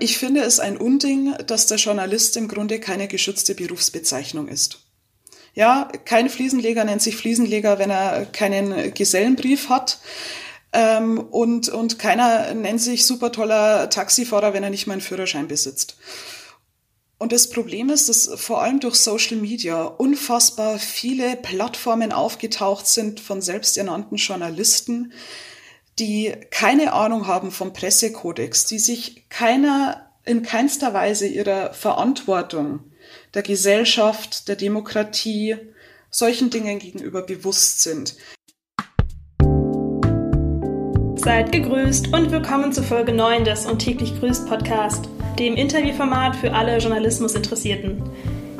ich finde es ein Unding, dass der Journalist im Grunde keine geschützte Berufsbezeichnung ist. Ja, kein Fliesenleger nennt sich Fliesenleger, wenn er keinen Gesellenbrief hat. Ähm, und, und keiner nennt sich super toller Taxifahrer, wenn er nicht mal einen Führerschein besitzt. Und das Problem ist, dass vor allem durch Social Media unfassbar viele Plattformen aufgetaucht sind von selbsternannten Journalisten, die keine Ahnung haben vom Pressekodex, die sich keiner in keinster Weise ihrer Verantwortung der Gesellschaft, der Demokratie, solchen Dingen gegenüber bewusst sind. Seid gegrüßt und willkommen zu Folge 9 des Und täglich grüßt Podcast, dem Interviewformat für alle Journalismusinteressierten.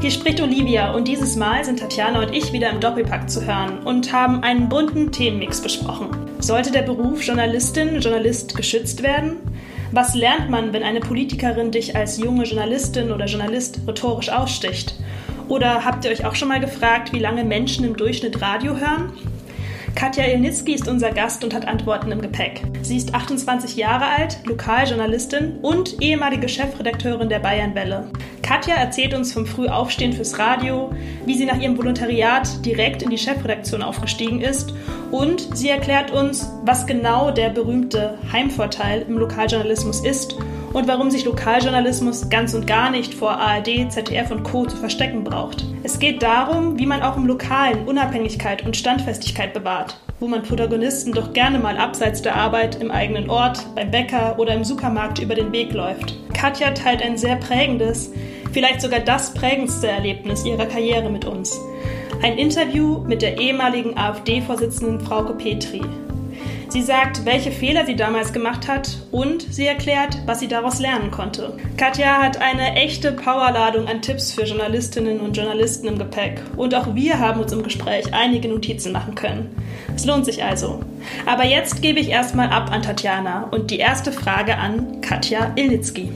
Hier spricht Olivia und dieses Mal sind Tatjana und ich wieder im Doppelpack zu hören und haben einen bunten Themenmix besprochen. Sollte der Beruf Journalistin, Journalist geschützt werden? Was lernt man, wenn eine Politikerin dich als junge Journalistin oder Journalist rhetorisch aussticht? Oder habt ihr euch auch schon mal gefragt, wie lange Menschen im Durchschnitt Radio hören? Katja Ilnitzki ist unser Gast und hat Antworten im Gepäck. Sie ist 28 Jahre alt, Lokaljournalistin und ehemalige Chefredakteurin der Bayernwelle. Katja erzählt uns vom Frühaufstehen fürs Radio, wie sie nach ihrem Volontariat direkt in die Chefredaktion aufgestiegen ist und sie erklärt uns, was genau der berühmte Heimvorteil im Lokaljournalismus ist und warum sich Lokaljournalismus ganz und gar nicht vor ARD, ZDF und Co. zu verstecken braucht. Es geht darum, wie man auch im Lokalen Unabhängigkeit und Standfestigkeit bewahrt, wo man Protagonisten doch gerne mal abseits der Arbeit im eigenen Ort, beim Bäcker oder im Supermarkt über den Weg läuft. Katja teilt ein sehr prägendes, vielleicht sogar das prägendste Erlebnis ihrer Karriere mit uns. Ein Interview mit der ehemaligen AfD-Vorsitzenden Frauke Petri. Sie sagt, welche Fehler sie damals gemacht hat und sie erklärt, was sie daraus lernen konnte. Katja hat eine echte Powerladung an Tipps für Journalistinnen und Journalisten im Gepäck und auch wir haben uns im Gespräch einige Notizen machen können. Es lohnt sich also. Aber jetzt gebe ich erstmal ab an Tatjana und die erste Frage an Katja Ilnitzki.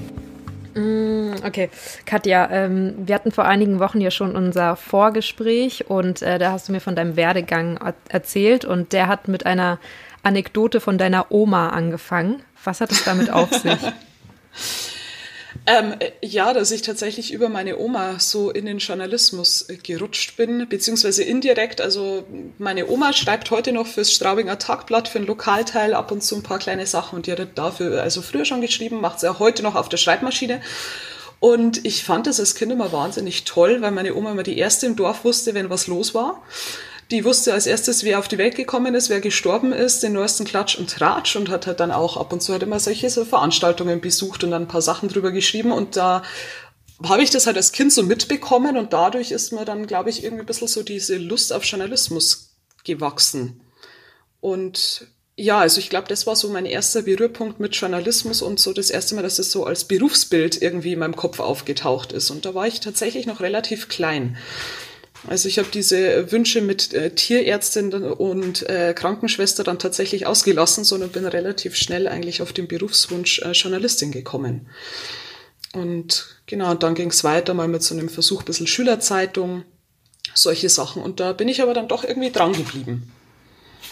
Mm, okay, Katja, ähm, wir hatten vor einigen Wochen ja schon unser Vorgespräch und äh, da hast du mir von deinem Werdegang erzählt und der hat mit einer Anekdote von deiner Oma angefangen. Was hat es damit auf sich? Ähm, ja, dass ich tatsächlich über meine Oma so in den Journalismus gerutscht bin, beziehungsweise indirekt. Also meine Oma schreibt heute noch fürs Straubinger Tagblatt, für ein Lokalteil ab und zu ein paar kleine Sachen und die hat dafür also früher schon geschrieben, macht sie auch heute noch auf der Schreibmaschine. Und ich fand das als Kind immer wahnsinnig toll, weil meine Oma immer die erste im Dorf wusste, wenn was los war. Die wusste als erstes, wer auf die Welt gekommen ist, wer gestorben ist, den neuesten Klatsch und Tratsch und hat halt dann auch ab und zu halt immer solche so Veranstaltungen besucht und dann ein paar Sachen drüber geschrieben und da habe ich das halt als Kind so mitbekommen und dadurch ist mir dann, glaube ich, irgendwie ein bisschen so diese Lust auf Journalismus gewachsen. Und ja, also ich glaube, das war so mein erster Berührpunkt mit Journalismus und so das erste Mal, dass es so als Berufsbild irgendwie in meinem Kopf aufgetaucht ist. Und da war ich tatsächlich noch relativ klein. Also ich habe diese Wünsche mit äh, Tierärztin und äh, Krankenschwester dann tatsächlich ausgelassen, sondern bin relativ schnell eigentlich auf den Berufswunsch äh, Journalistin gekommen. Und genau, dann ging es weiter mal mit so einem Versuch, ein bisschen Schülerzeitung, solche Sachen. Und da bin ich aber dann doch irgendwie dran geblieben.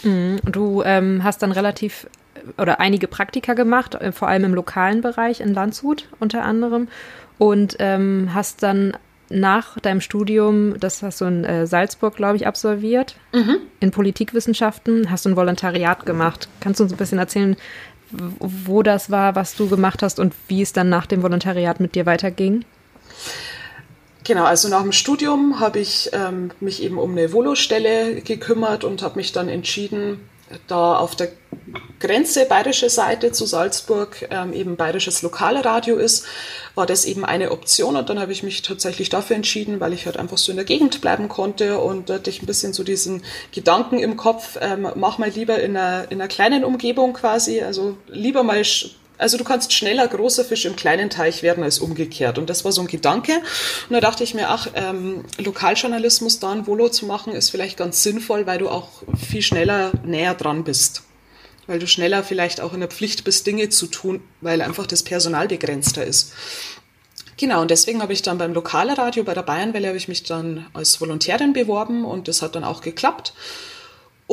Mhm. Du ähm, hast dann relativ oder einige Praktika gemacht, äh, vor allem im lokalen Bereich in Landshut unter anderem. Und ähm, hast dann nach deinem Studium, das hast du in äh, Salzburg, glaube ich, absolviert, mhm. in Politikwissenschaften, hast du ein Volontariat gemacht. Kannst du uns ein bisschen erzählen, wo das war, was du gemacht hast und wie es dann nach dem Volontariat mit dir weiterging? Genau, also nach dem Studium habe ich ähm, mich eben um eine Volostelle gekümmert und habe mich dann entschieden, da auf der Grenze bayerische Seite zu Salzburg ähm, eben bayerisches Lokalradio ist, war das eben eine Option und dann habe ich mich tatsächlich dafür entschieden, weil ich halt einfach so in der Gegend bleiben konnte und hatte ich ein bisschen so diesen Gedanken im Kopf, ähm, mach mal lieber in einer, in einer kleinen Umgebung quasi, also lieber mal also du kannst schneller großer Fisch im kleinen Teich werden als umgekehrt. Und das war so ein Gedanke. Und da dachte ich mir, ach, ähm, Lokaljournalismus da ein Volo zu machen, ist vielleicht ganz sinnvoll, weil du auch viel schneller näher dran bist. Weil du schneller vielleicht auch in der Pflicht bist, Dinge zu tun, weil einfach das Personal begrenzter ist. Genau, und deswegen habe ich dann beim Lokalradio bei der Bayernwelle habe ich mich dann als Volontärin beworben und das hat dann auch geklappt.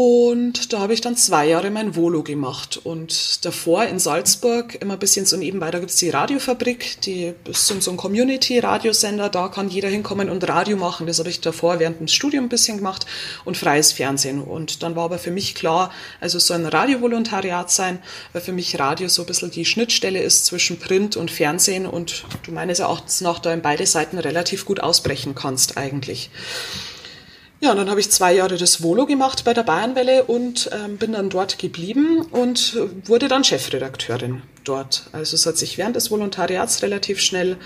Und da habe ich dann zwei Jahre mein Volo gemacht. Und davor in Salzburg immer ein bisschen so nebenbei, da gibt es die Radiofabrik, die ist so ein Community-Radiosender, da kann jeder hinkommen und Radio machen. Das habe ich davor während dem Studium ein bisschen gemacht und freies Fernsehen. Und dann war aber für mich klar, also so ein Radiovolontariat sein, weil für mich Radio so ein bisschen die Schnittstelle ist zwischen Print und Fernsehen und du meines Erachtens nach da in beide Seiten relativ gut ausbrechen kannst eigentlich. Ja, und dann habe ich zwei Jahre das Volo gemacht bei der Bayernwelle und ähm, bin dann dort geblieben und wurde dann Chefredakteurin dort. Also es hat sich während des Volontariats relativ schnell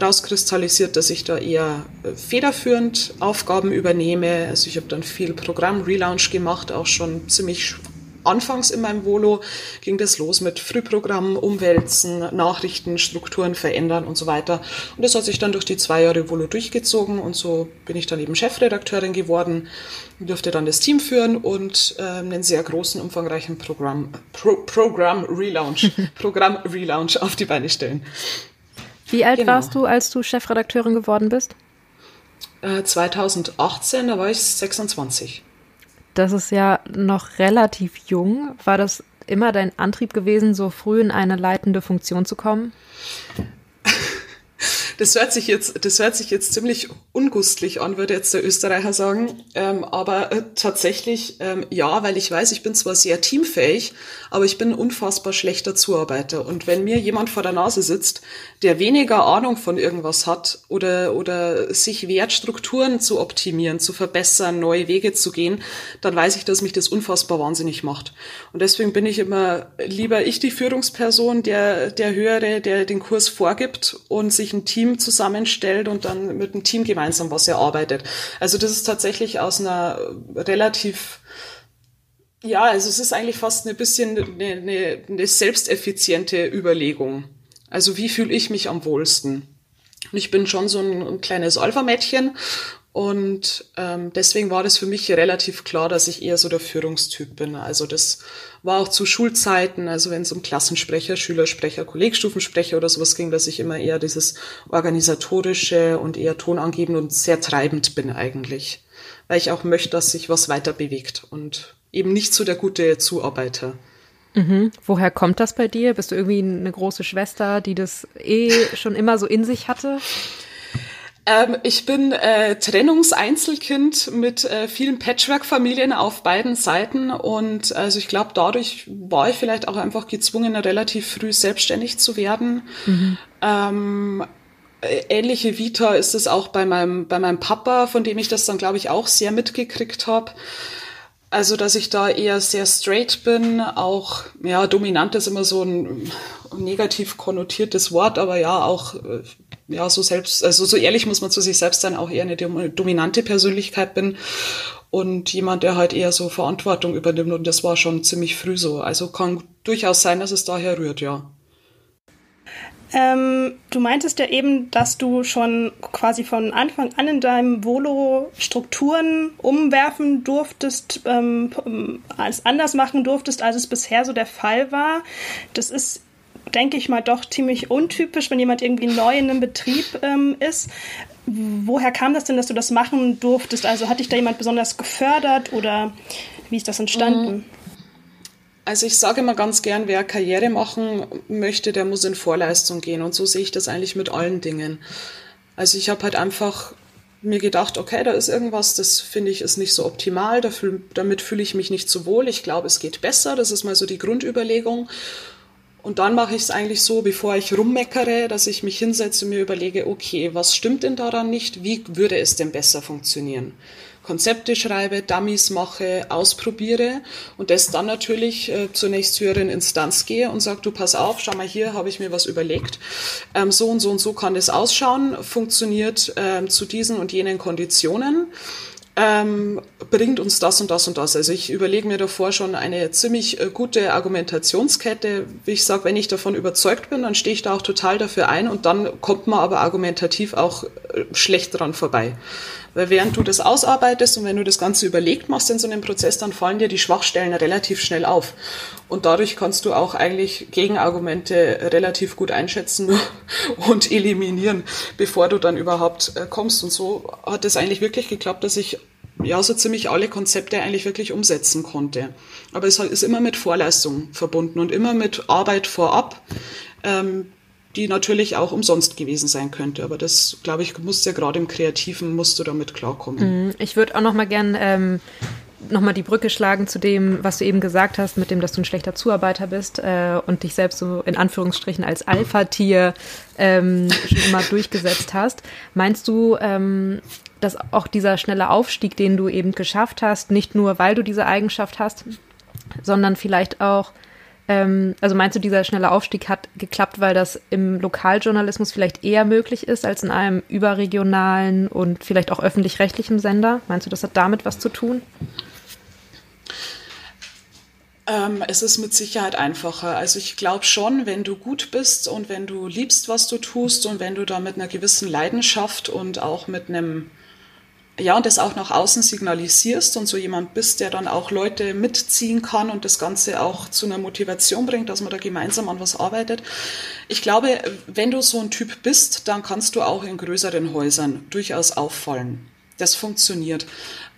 rauskristallisiert, dass ich da eher äh, federführend Aufgaben übernehme. Also ich habe dann viel Programm-Relaunch gemacht, auch schon ziemlich anfangs in meinem Volo ging das los mit Frühprogrammen, Umwälzen, Nachrichten, Strukturen verändern und so weiter. Und das hat sich dann durch die zwei Jahre Volo durchgezogen und so bin ich dann eben Chefredakteurin geworden, durfte dann das Team führen und äh, einen sehr großen, umfangreichen Programm, Pro, Programm Relaunch, Programm Relaunch auf die Beine stellen. Wie alt genau. warst du, als du Chefredakteurin geworden bist? Äh, 2018, da war ich 26. Das ist ja noch relativ jung. War das immer dein Antrieb gewesen, so früh in eine leitende Funktion zu kommen? Das hört sich jetzt, das hört sich jetzt ziemlich ungustlich an, würde jetzt der Österreicher sagen. Ähm, aber äh, tatsächlich ähm, ja, weil ich weiß, ich bin zwar sehr teamfähig, aber ich bin ein unfassbar schlechter Zuarbeiter. Und wenn mir jemand vor der Nase sitzt, der weniger Ahnung von irgendwas hat oder, oder sich wehrt, Strukturen zu optimieren, zu verbessern, neue Wege zu gehen, dann weiß ich, dass mich das unfassbar wahnsinnig macht. Und deswegen bin ich immer lieber ich die Führungsperson, der, der Höhere, der den Kurs vorgibt und sich ein Team zusammenstellt und dann mit dem Team gemeinsam was erarbeitet. Also das ist tatsächlich aus einer relativ ja, also es ist eigentlich fast ein bisschen eine, eine, eine selbsteffiziente Überlegung. Also wie fühle ich mich am wohlsten? Ich bin schon so ein, ein kleines Alpha-Mädchen und ähm, deswegen war das für mich relativ klar, dass ich eher so der Führungstyp bin. Also das war auch zu Schulzeiten, also wenn es um Klassensprecher, Schülersprecher, Kollegstufensprecher oder sowas ging, dass ich immer eher dieses organisatorische und eher tonangebend und sehr treibend bin eigentlich. Weil ich auch möchte, dass sich was weiter bewegt und eben nicht so der gute Zuarbeiter. Mhm. Woher kommt das bei dir? Bist du irgendwie eine große Schwester, die das eh schon immer so in sich hatte? Ähm, ich bin äh, Trennungseinzelkind mit äh, vielen Patchwork-Familien auf beiden Seiten und also ich glaube, dadurch war ich vielleicht auch einfach gezwungen, relativ früh selbstständig zu werden. Mhm. Ähm, äh, ähnliche Vita ist es auch bei meinem, bei meinem Papa, von dem ich das dann, glaube ich, auch sehr mitgekriegt habe. Also, dass ich da eher sehr straight bin, auch, ja, dominant ist immer so ein negativ konnotiertes Wort, aber ja, auch äh, ja, so selbst, also so ehrlich muss man zu sich selbst sein, auch eher eine dominante Persönlichkeit bin und jemand, der halt eher so Verantwortung übernimmt und das war schon ziemlich früh so. Also kann durchaus sein, dass es daher rührt, ja. Ähm, du meintest ja eben, dass du schon quasi von Anfang an in deinem Volo Strukturen umwerfen durftest, ähm, als anders machen durftest, als es bisher so der Fall war. Das ist denke ich mal, doch ziemlich untypisch, wenn jemand irgendwie neu in einem Betrieb ähm, ist. Woher kam das denn, dass du das machen durftest? Also hat dich da jemand besonders gefördert oder wie ist das entstanden? Mhm. Also ich sage immer ganz gern, wer Karriere machen möchte, der muss in Vorleistung gehen. Und so sehe ich das eigentlich mit allen Dingen. Also ich habe halt einfach mir gedacht, okay, da ist irgendwas, das finde ich ist nicht so optimal, damit fühle ich mich nicht so wohl. Ich glaube, es geht besser. Das ist mal so die Grundüberlegung. Und dann mache ich es eigentlich so, bevor ich rummeckere, dass ich mich hinsetze und mir überlege, okay, was stimmt denn daran nicht? Wie würde es denn besser funktionieren? Konzepte schreibe, Dummies mache, ausprobiere und das dann natürlich äh, zur nächsthöheren Instanz gehe und sage, du pass auf, schau mal hier, habe ich mir was überlegt. Ähm, so und so und so kann das ausschauen, funktioniert ähm, zu diesen und jenen Konditionen ähm, bringt uns das und das und das. Also ich überlege mir davor schon eine ziemlich äh, gute Argumentationskette. Wie ich sage, wenn ich davon überzeugt bin, dann stehe ich da auch total dafür ein und dann kommt man aber argumentativ auch äh, schlecht dran vorbei. Weil während du das ausarbeitest und wenn du das Ganze überlegt machst in so einem Prozess, dann fallen dir die Schwachstellen relativ schnell auf. Und dadurch kannst du auch eigentlich Gegenargumente relativ gut einschätzen und eliminieren, bevor du dann überhaupt äh, kommst. Und so hat es eigentlich wirklich geklappt, dass ich ja, so ziemlich alle Konzepte eigentlich wirklich umsetzen konnte. Aber es ist immer mit Vorleistung verbunden und immer mit Arbeit vorab, ähm, die natürlich auch umsonst gewesen sein könnte. Aber das, glaube ich, musst ja gerade im Kreativen, musst du damit klarkommen. Mhm. Ich würde auch noch mal gern ähm, nochmal die Brücke schlagen zu dem, was du eben gesagt hast, mit dem, dass du ein schlechter Zuarbeiter bist äh, und dich selbst so in Anführungsstrichen als Alpha-Tier ähm, schon immer durchgesetzt hast. Meinst du, ähm, dass auch dieser schnelle Aufstieg, den du eben geschafft hast, nicht nur weil du diese Eigenschaft hast, sondern vielleicht auch, ähm, also meinst du, dieser schnelle Aufstieg hat geklappt, weil das im Lokaljournalismus vielleicht eher möglich ist als in einem überregionalen und vielleicht auch öffentlich-rechtlichen Sender? Meinst du, das hat damit was zu tun? Ähm, es ist mit Sicherheit einfacher. Also ich glaube schon, wenn du gut bist und wenn du liebst, was du tust und wenn du da mit einer gewissen Leidenschaft und auch mit einem ja, und das auch nach außen signalisierst und so jemand bist, der dann auch Leute mitziehen kann und das Ganze auch zu einer Motivation bringt, dass man da gemeinsam an was arbeitet. Ich glaube, wenn du so ein Typ bist, dann kannst du auch in größeren Häusern durchaus auffallen. Das funktioniert.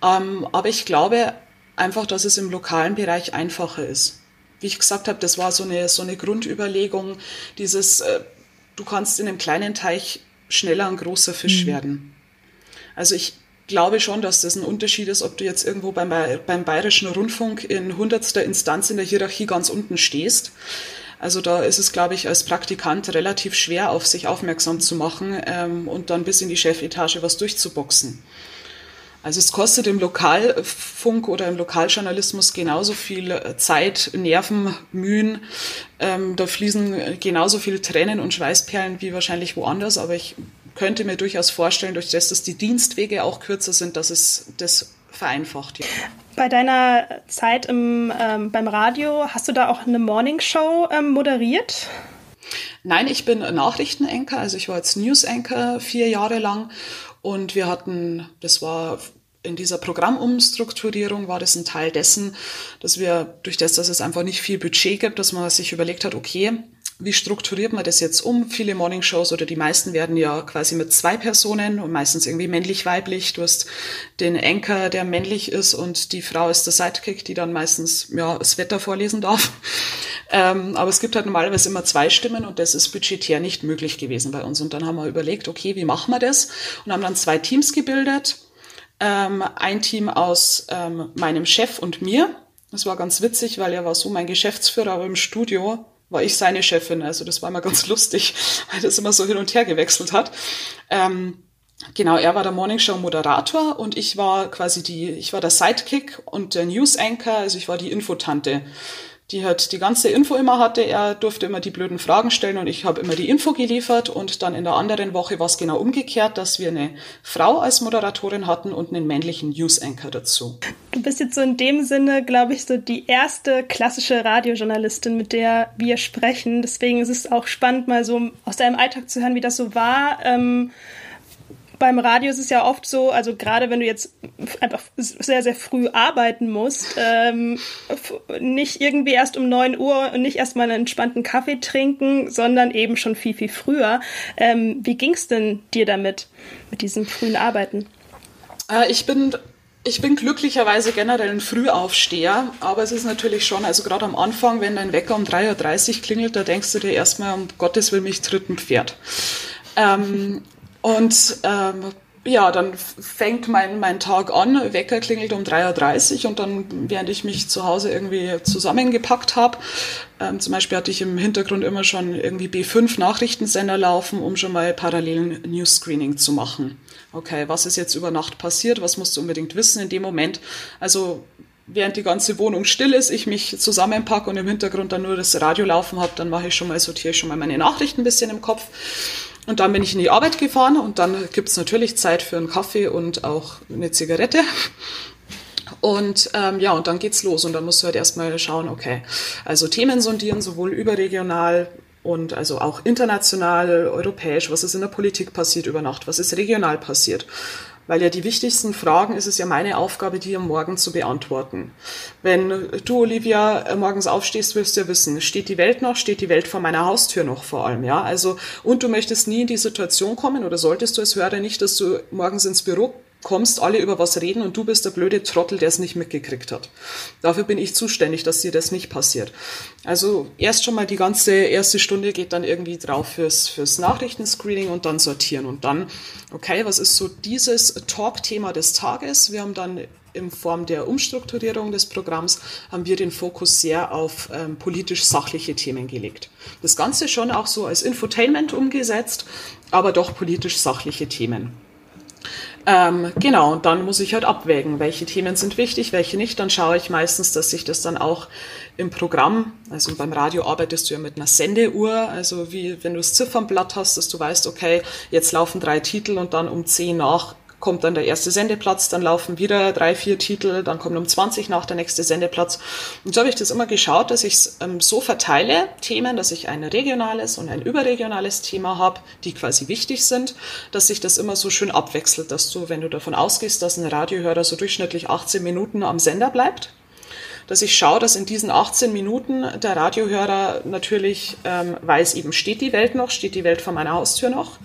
Ähm, aber ich glaube, einfach, dass es im lokalen Bereich einfacher ist. Wie ich gesagt habe, das war so eine, so eine Grundüberlegung, dieses, äh, du kannst in einem kleinen Teich schneller ein großer Fisch mhm. werden. Also ich glaube schon, dass das ein Unterschied ist, ob du jetzt irgendwo beim, beim Bayerischen Rundfunk in hundertster Instanz in der Hierarchie ganz unten stehst. Also da ist es, glaube ich, als Praktikant relativ schwer, auf sich aufmerksam zu machen ähm, und dann bis in die Chefetage was durchzuboxen. Also es kostet im Lokalfunk oder im Lokaljournalismus genauso viel äh, Zeit, Nerven, Mühen. Ähm, da fließen genauso viel Tränen und Schweißperlen wie wahrscheinlich woanders. Aber ich könnte mir durchaus vorstellen, durch das, dass die Dienstwege auch kürzer sind, dass es das vereinfacht. Ja. Bei deiner Zeit im, ähm, beim Radio, hast du da auch eine Morningshow ähm, moderiert? Nein, ich bin Nachrichtenanker, also ich war jetzt News-Anchor vier Jahre lang und wir hatten, das war in dieser Programmumstrukturierung war das ein Teil dessen, dass wir durch das, dass es einfach nicht viel Budget gibt, dass man sich überlegt hat, okay, wie strukturiert man das jetzt um? Viele Morningshows oder die meisten werden ja quasi mit zwei Personen und meistens irgendwie männlich-weiblich. Du hast den Anchor, der männlich ist und die Frau ist der Sidekick, die dann meistens ja, das Wetter vorlesen darf. Ähm, aber es gibt halt normalerweise immer zwei Stimmen und das ist budgetär nicht möglich gewesen bei uns. Und dann haben wir überlegt, okay, wie machen wir das? Und haben dann zwei Teams gebildet. Ähm, ein Team aus ähm, meinem Chef und mir. Das war ganz witzig, weil er war so mein Geschäftsführer, aber im Studio war ich seine Chefin. Also das war immer ganz lustig, weil das immer so hin und her gewechselt hat. Ähm, genau, er war der Morningshow-Moderator und ich war quasi die, ich war der Sidekick und der News-Anchor, also ich war die Infotante die halt die ganze Info immer hatte. Er durfte immer die blöden Fragen stellen und ich habe immer die Info geliefert. Und dann in der anderen Woche war es genau umgekehrt, dass wir eine Frau als Moderatorin hatten und einen männlichen News Anchor dazu. Du bist jetzt so in dem Sinne, glaube ich, so die erste klassische Radiojournalistin, mit der wir sprechen. Deswegen ist es auch spannend, mal so aus deinem Alltag zu hören, wie das so war. Ähm, beim Radio ist es ja oft so, also gerade wenn du jetzt einfach sehr, sehr früh arbeiten musst, ähm, nicht irgendwie erst um neun Uhr und nicht erst mal einen entspannten Kaffee trinken, sondern eben schon viel, viel früher. Ähm, wie es denn dir damit, mit diesem frühen Arbeiten? Äh, ich bin ich bin glücklicherweise generell ein Frühaufsteher, aber es ist natürlich schon, also gerade am Anfang, wenn dein Wecker um 3.30 Uhr klingelt, da denkst du dir erstmal, um Gottes Willen, mich tritt ein Pferd. Ähm, und ähm, ja, dann fängt mein, mein Tag an, Wecker klingelt um 3.30 Uhr und dann, während ich mich zu Hause irgendwie zusammengepackt habe, ähm, zum Beispiel hatte ich im Hintergrund immer schon irgendwie B5 Nachrichtensender laufen, um schon mal parallelen News-Screening zu machen. Okay, was ist jetzt über Nacht passiert? Was musst du unbedingt wissen in dem Moment? Also während die ganze Wohnung still ist, ich mich zusammenpacke und im Hintergrund dann nur das Radio laufen habe, dann mache ich schon mal, sortiere ich schon mal meine Nachrichten ein bisschen im Kopf. Und dann bin ich in die Arbeit gefahren und dann gibt's natürlich Zeit für einen Kaffee und auch eine Zigarette. Und ähm, ja, und dann geht's los und dann musst du halt erstmal schauen, okay, also Themen sondieren, sowohl überregional und also auch international, europäisch, was ist in der Politik passiert über Nacht, was ist regional passiert. Weil ja die wichtigsten Fragen ist es ja meine Aufgabe, die am Morgen zu beantworten. Wenn du, Olivia, morgens aufstehst, wirst du ja wissen, steht die Welt noch, steht die Welt vor meiner Haustür noch vor allem, ja? Also, und du möchtest nie in die Situation kommen oder solltest du als Hörer nicht, dass du morgens ins Büro kommst, alle über was reden und du bist der blöde Trottel, der es nicht mitgekriegt hat. Dafür bin ich zuständig, dass dir das nicht passiert. Also erst schon mal die ganze erste Stunde geht dann irgendwie drauf fürs, fürs Nachrichtenscreening und dann sortieren und dann, okay, was ist so dieses Talk-Thema des Tages? Wir haben dann in Form der Umstrukturierung des Programms haben wir den Fokus sehr auf ähm, politisch sachliche Themen gelegt. Das Ganze schon auch so als Infotainment umgesetzt, aber doch politisch sachliche Themen. Ähm, genau, und dann muss ich halt abwägen, welche Themen sind wichtig, welche nicht. Dann schaue ich meistens, dass ich das dann auch im Programm, also beim Radio arbeitest du ja mit einer Sendeuhr, also wie wenn du das Ziffernblatt hast, dass du weißt, okay, jetzt laufen drei Titel und dann um zehn nach kommt dann der erste Sendeplatz, dann laufen wieder drei, vier Titel, dann kommt um 20 nach der nächste Sendeplatz. Und so habe ich das immer geschaut, dass ich es ähm, so verteile, Themen, dass ich ein regionales und ein überregionales Thema habe, die quasi wichtig sind, dass sich das immer so schön abwechselt, dass du, wenn du davon ausgehst, dass ein Radiohörer so durchschnittlich 18 Minuten am Sender bleibt, dass ich schaue, dass in diesen 18 Minuten der Radiohörer natürlich ähm, weiß, eben steht die Welt noch, steht die Welt vor meiner Haustür noch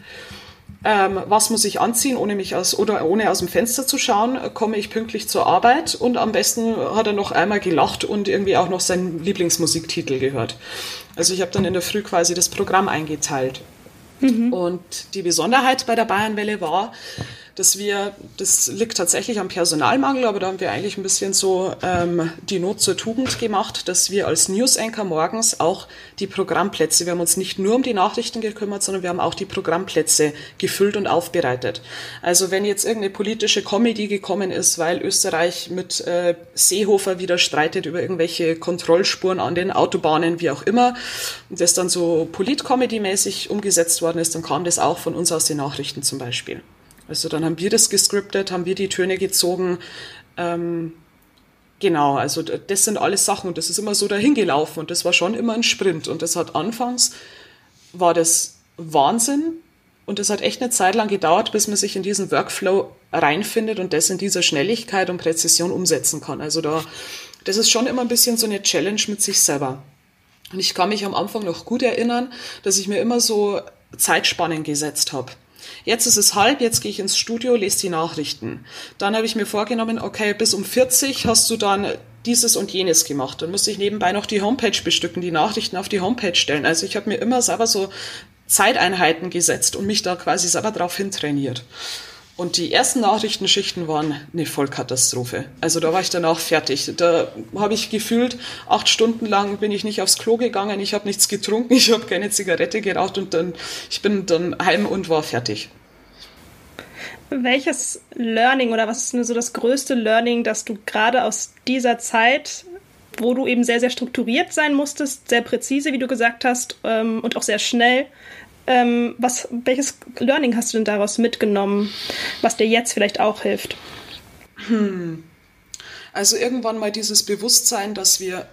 ähm, was muss ich anziehen, ohne mich aus oder ohne aus dem Fenster zu schauen, komme ich pünktlich zur Arbeit und am besten hat er noch einmal gelacht und irgendwie auch noch seinen Lieblingsmusiktitel gehört. Also ich habe dann in der Früh quasi das Programm eingeteilt. Mhm. Und die Besonderheit bei der Bayernwelle war, dass wir, das liegt tatsächlich am Personalmangel, aber da haben wir eigentlich ein bisschen so ähm, die Not zur Tugend gemacht, dass wir als News Anchor morgens auch die Programmplätze, wir haben uns nicht nur um die Nachrichten gekümmert, sondern wir haben auch die Programmplätze gefüllt und aufbereitet. Also wenn jetzt irgendeine politische Comedy gekommen ist, weil Österreich mit äh, Seehofer wieder streitet über irgendwelche Kontrollspuren an den Autobahnen, wie auch immer, und das dann so Polit-Comedy-mäßig umgesetzt worden ist, dann kam das auch von uns aus den Nachrichten zum Beispiel. Also dann haben wir das gescriptet, haben wir die Töne gezogen. Ähm, genau, also das sind alles Sachen und das ist immer so dahingelaufen und das war schon immer ein Sprint und das hat anfangs, war das Wahnsinn und das hat echt eine Zeit lang gedauert, bis man sich in diesen Workflow reinfindet und das in dieser Schnelligkeit und Präzision umsetzen kann. Also da, das ist schon immer ein bisschen so eine Challenge mit sich selber. Und ich kann mich am Anfang noch gut erinnern, dass ich mir immer so Zeitspannen gesetzt habe. Jetzt ist es halb, jetzt gehe ich ins Studio, lese die Nachrichten. Dann habe ich mir vorgenommen, okay, bis um 40 hast du dann dieses und jenes gemacht. Dann musste ich nebenbei noch die Homepage bestücken, die Nachrichten auf die Homepage stellen. Also ich habe mir immer selber so Zeiteinheiten gesetzt und mich da quasi selber drauf hintrainiert. Und die ersten Nachrichtenschichten waren eine Vollkatastrophe. Also da war ich dann auch fertig. Da habe ich gefühlt, acht Stunden lang bin ich nicht aufs Klo gegangen, ich habe nichts getrunken, ich habe keine Zigarette geraucht und dann ich bin dann heim und war fertig. Welches Learning oder was ist nur so das größte Learning, das du gerade aus dieser Zeit wo du eben sehr, sehr strukturiert sein musstest, sehr präzise, wie du gesagt hast, ähm, und auch sehr schnell ähm, was, welches Learning hast du denn daraus mitgenommen, was dir jetzt vielleicht auch hilft? Hm. Also irgendwann mal dieses Bewusstsein, dass wir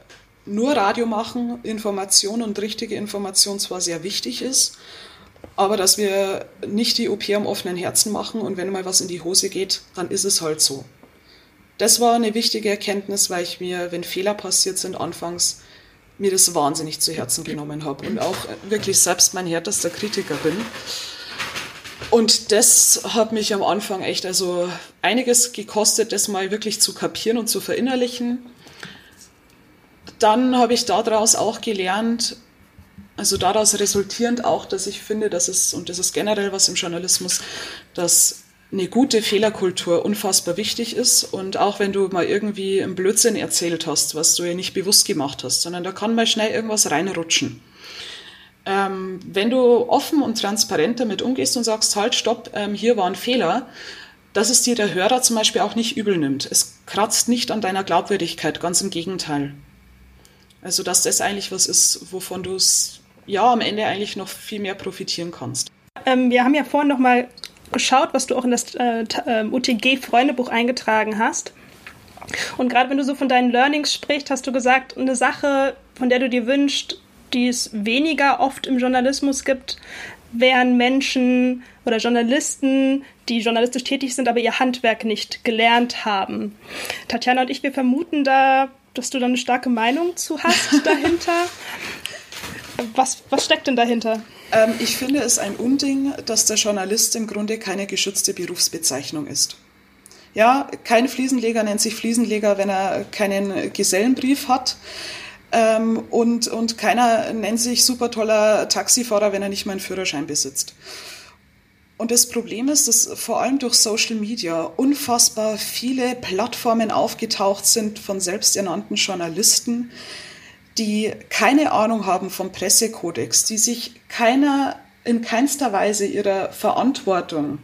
nur Radio machen, Information und richtige Information zwar sehr wichtig ist, aber dass wir nicht die OP am offenen Herzen machen und wenn mal was in die Hose geht, dann ist es halt so. Das war eine wichtige Erkenntnis, weil ich mir, wenn Fehler passiert sind, anfangs mir das wahnsinnig zu Herzen genommen habe und auch wirklich selbst mein härtester Kritiker bin. Und das hat mich am Anfang echt also einiges gekostet, das mal wirklich zu kapieren und zu verinnerlichen. Dann habe ich daraus auch gelernt, also daraus resultierend auch, dass ich finde, dass es, und das ist generell was im Journalismus, dass eine gute Fehlerkultur unfassbar wichtig ist. Und auch wenn du mal irgendwie einen Blödsinn erzählt hast, was du ja nicht bewusst gemacht hast, sondern da kann mal schnell irgendwas reinrutschen. Ähm, wenn du offen und transparent damit umgehst und sagst, halt, stopp, ähm, hier war ein Fehler, dass es dir der Hörer zum Beispiel auch nicht übel nimmt. Es kratzt nicht an deiner Glaubwürdigkeit, ganz im Gegenteil. Also, dass das eigentlich was ist, wovon du es ja am Ende eigentlich noch viel mehr profitieren kannst. Ähm, wir haben ja vorhin noch mal geschaut, was du auch in das äh, ähm, UTG-Freundebuch eingetragen hast. Und gerade wenn du so von deinen Learnings sprichst, hast du gesagt, eine Sache, von der du dir wünschst, die es weniger oft im Journalismus gibt, wären Menschen oder Journalisten, die journalistisch tätig sind, aber ihr Handwerk nicht gelernt haben. Tatjana und ich, wir vermuten da, dass du da eine starke Meinung zu hast dahinter. Was, was steckt denn dahinter? Ähm, ich finde es ein Unding, dass der Journalist im Grunde keine geschützte Berufsbezeichnung ist. Ja, kein Fliesenleger nennt sich Fliesenleger, wenn er keinen Gesellenbrief hat. Ähm, und, und keiner nennt sich super toller Taxifahrer, wenn er nicht mal einen Führerschein besitzt. Und das Problem ist, dass vor allem durch Social Media unfassbar viele Plattformen aufgetaucht sind von selbsternannten Journalisten, die keine Ahnung haben vom Pressekodex, die sich keiner in keinster Weise ihrer Verantwortung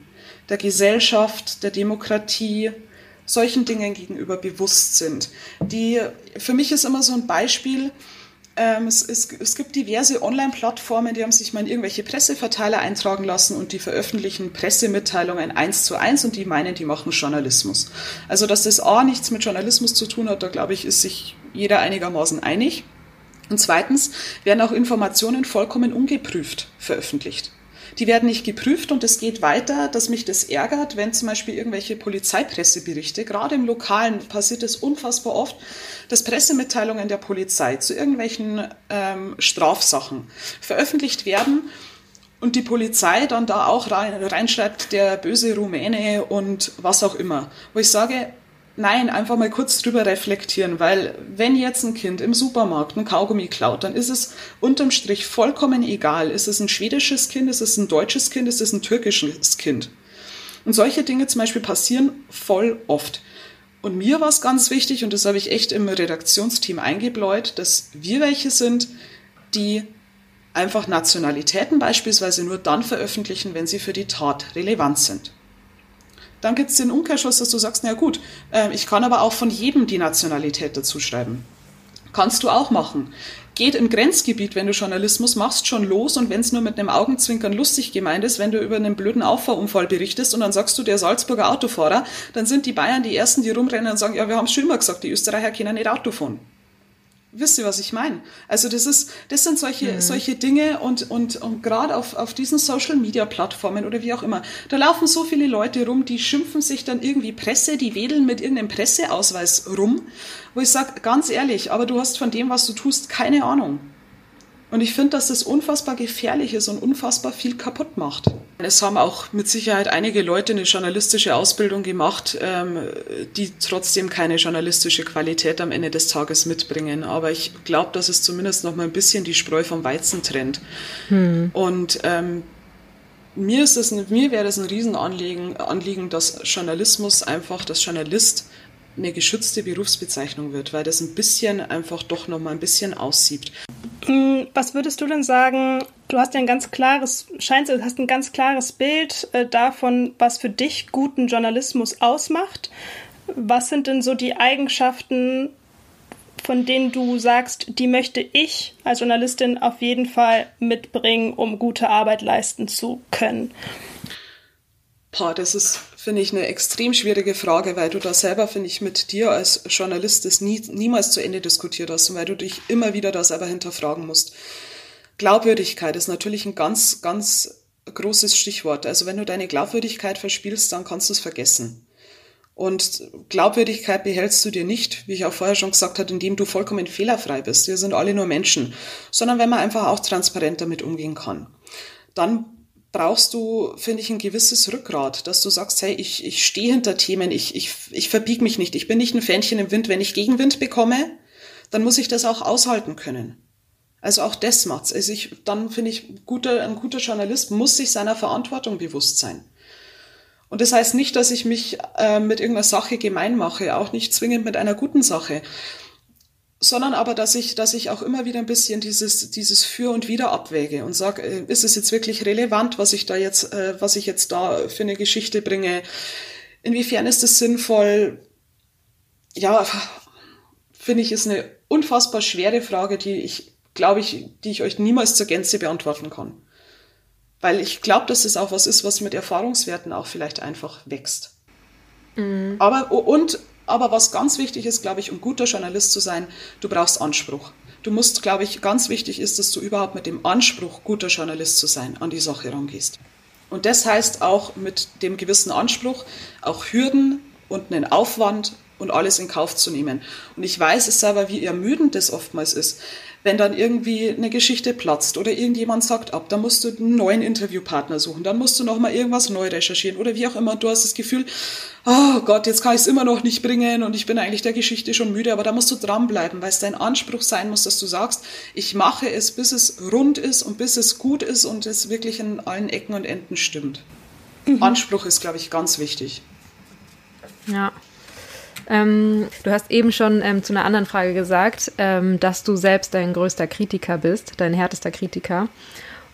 der Gesellschaft, der Demokratie, solchen Dingen gegenüber bewusst sind. Die, für mich ist immer so ein Beispiel, ähm, es, es, es, gibt diverse Online-Plattformen, die haben sich mal in irgendwelche Presseverteiler eintragen lassen und die veröffentlichen Pressemitteilungen eins zu eins und die meinen, die machen Journalismus. Also, dass das A nichts mit Journalismus zu tun hat, da glaube ich, ist sich jeder einigermaßen einig. Und zweitens werden auch Informationen vollkommen ungeprüft veröffentlicht. Die werden nicht geprüft und es geht weiter, dass mich das ärgert, wenn zum Beispiel irgendwelche Polizeipresseberichte, gerade im Lokalen passiert es unfassbar oft, dass Pressemitteilungen der Polizei zu irgendwelchen ähm, Strafsachen veröffentlicht werden und die Polizei dann da auch rein, reinschreibt, der böse Rumäne und was auch immer. Wo ich sage, Nein, einfach mal kurz drüber reflektieren, weil wenn jetzt ein Kind im Supermarkt ein Kaugummi klaut, dann ist es unterm Strich vollkommen egal. Ist es ein schwedisches Kind, ist es ein deutsches Kind, ist es ein türkisches Kind? Und solche Dinge zum Beispiel passieren voll oft. Und mir war es ganz wichtig, und das habe ich echt im Redaktionsteam eingebläut, dass wir welche sind, die einfach Nationalitäten beispielsweise nur dann veröffentlichen, wenn sie für die Tat relevant sind. Dann gibt es den Umkehrschluss, dass du sagst, na gut, äh, ich kann aber auch von jedem die Nationalität dazu schreiben. Kannst du auch machen. Geht im Grenzgebiet, wenn du Journalismus machst, schon los und wenn es nur mit einem Augenzwinkern lustig gemeint ist, wenn du über einen blöden Auffahrunfall berichtest und dann sagst du, der Salzburger Autofahrer, dann sind die Bayern die Ersten, die rumrennen und sagen, ja, wir haben schon immer gesagt, die Österreicher können nicht Auto fahren. Wisst ihr, was ich meine? Also das ist, das sind solche, mhm. solche Dinge und, und, und gerade auf, auf diesen Social Media Plattformen oder wie auch immer, da laufen so viele Leute rum, die schimpfen sich dann irgendwie Presse, die wedeln mit irgendeinem Presseausweis rum, wo ich sage, ganz ehrlich, aber du hast von dem, was du tust, keine Ahnung. Und ich finde, dass das unfassbar gefährlich ist und unfassbar viel kaputt macht. Es haben auch mit Sicherheit einige Leute eine journalistische Ausbildung gemacht, ähm, die trotzdem keine journalistische Qualität am Ende des Tages mitbringen. Aber ich glaube, dass es zumindest noch mal ein bisschen die Spreu vom Weizen trennt. Hm. Und ähm, mir, ist das, mir wäre das ein Riesenanliegen, Anliegen, dass Journalismus einfach, dass Journalist eine geschützte Berufsbezeichnung wird, weil das ein bisschen einfach doch noch mal ein bisschen aussieht. Mm, was würdest du denn sagen? Du hast ja ein ganz klares, scheint du hast ein ganz klares Bild äh, davon, was für dich guten Journalismus ausmacht. Was sind denn so die Eigenschaften, von denen du sagst, die möchte ich als Journalistin auf jeden Fall mitbringen, um gute Arbeit leisten zu können? Boah, das ist, finde ich, eine extrem schwierige Frage, weil du da selber, finde ich, mit dir als Journalist das nie, niemals zu Ende diskutiert hast und weil du dich immer wieder da selber hinterfragen musst. Glaubwürdigkeit ist natürlich ein ganz, ganz großes Stichwort. Also wenn du deine Glaubwürdigkeit verspielst, dann kannst du es vergessen. Und Glaubwürdigkeit behältst du dir nicht, wie ich auch vorher schon gesagt habe, indem du vollkommen fehlerfrei bist. Wir sind alle nur Menschen, sondern wenn man einfach auch transparent damit umgehen kann. Dann brauchst du, finde ich, ein gewisses Rückgrat, dass du sagst, hey, ich, ich stehe hinter Themen, ich, ich, ich verbieg mich nicht, ich bin nicht ein Fähnchen im Wind. Wenn ich Gegenwind bekomme, dann muss ich das auch aushalten können. Also auch das macht's. Also ich, dann finde ich, guter, ein guter Journalist muss sich seiner Verantwortung bewusst sein. Und das heißt nicht, dass ich mich äh, mit irgendeiner Sache gemein mache, auch nicht zwingend mit einer guten Sache sondern aber, dass ich, dass ich auch immer wieder ein bisschen dieses, dieses Für und Wider abwäge und sage, äh, ist es jetzt wirklich relevant, was ich da jetzt, äh, was ich jetzt da für eine Geschichte bringe? Inwiefern ist es sinnvoll? Ja, finde ich, ist eine unfassbar schwere Frage, die ich, glaube ich, die ich euch niemals zur Gänze beantworten kann. Weil ich glaube, dass es auch was ist, was mit Erfahrungswerten auch vielleicht einfach wächst. Mhm. Aber, und aber was ganz wichtig ist, glaube ich, um guter Journalist zu sein, du brauchst Anspruch. Du musst, glaube ich, ganz wichtig ist, dass du überhaupt mit dem Anspruch, guter Journalist zu sein, an die Sache rangehst. Und das heißt auch mit dem gewissen Anspruch auch Hürden und einen Aufwand und alles in Kauf zu nehmen. Und ich weiß es selber, wie ermüdend das oftmals ist, wenn dann irgendwie eine Geschichte platzt oder irgendjemand sagt ab, dann musst du einen neuen Interviewpartner suchen, dann musst du nochmal irgendwas neu recherchieren oder wie auch immer. Du hast das Gefühl, oh Gott, jetzt kann ich es immer noch nicht bringen und ich bin eigentlich der Geschichte schon müde, aber da musst du dranbleiben, weil es dein Anspruch sein muss, dass du sagst, ich mache es, bis es rund ist und bis es gut ist und es wirklich in allen Ecken und Enden stimmt. Mhm. Anspruch ist, glaube ich, ganz wichtig. Ja. Ähm, du hast eben schon ähm, zu einer anderen Frage gesagt, ähm, dass du selbst dein größter Kritiker bist, dein härtester Kritiker.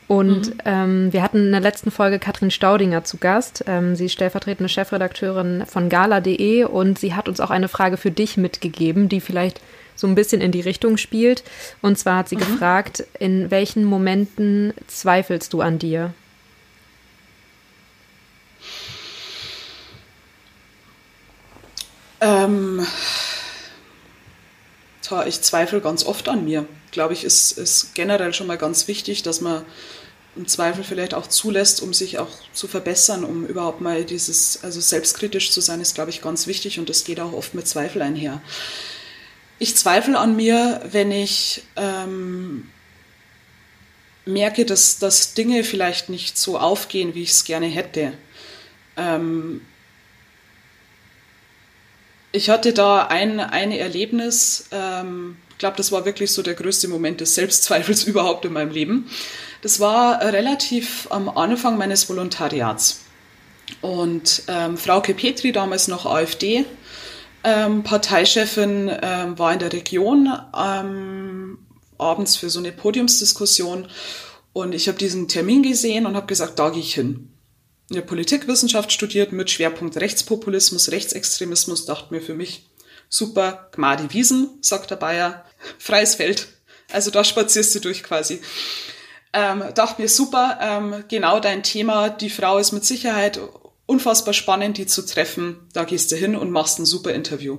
Und mhm. ähm, wir hatten in der letzten Folge Katrin Staudinger zu Gast. Ähm, sie ist stellvertretende Chefredakteurin von gala.de und sie hat uns auch eine Frage für dich mitgegeben, die vielleicht so ein bisschen in die Richtung spielt. Und zwar hat sie mhm. gefragt, in welchen Momenten zweifelst du an dir? Ähm, ich zweifle ganz oft an mir. Glaube ich, ist, ist generell schon mal ganz wichtig, dass man im Zweifel vielleicht auch zulässt, um sich auch zu verbessern, um überhaupt mal dieses, also selbstkritisch zu sein, ist, glaube ich, ganz wichtig und das geht auch oft mit Zweifel einher. Ich zweifle an mir, wenn ich ähm, merke, dass, dass Dinge vielleicht nicht so aufgehen, wie ich es gerne hätte. Ähm, ich hatte da ein, ein Erlebnis, ähm, ich glaube, das war wirklich so der größte Moment des Selbstzweifels überhaupt in meinem Leben. Das war relativ am Anfang meines Volontariats. Und ähm, Frauke Petri, damals noch AfD, ähm, Parteichefin, ähm, war in der Region ähm, abends für so eine Podiumsdiskussion. Und ich habe diesen Termin gesehen und habe gesagt, da gehe ich hin der Politikwissenschaft studiert mit Schwerpunkt Rechtspopulismus, Rechtsextremismus, dachte mir für mich, super, Gmadi Wiesen, sagt der Bayer, freies Feld. Also da spazierst du durch quasi. Ähm, dachte mir, super, ähm, genau dein Thema, die Frau ist mit Sicherheit unfassbar spannend, die zu treffen. Da gehst du hin und machst ein super Interview.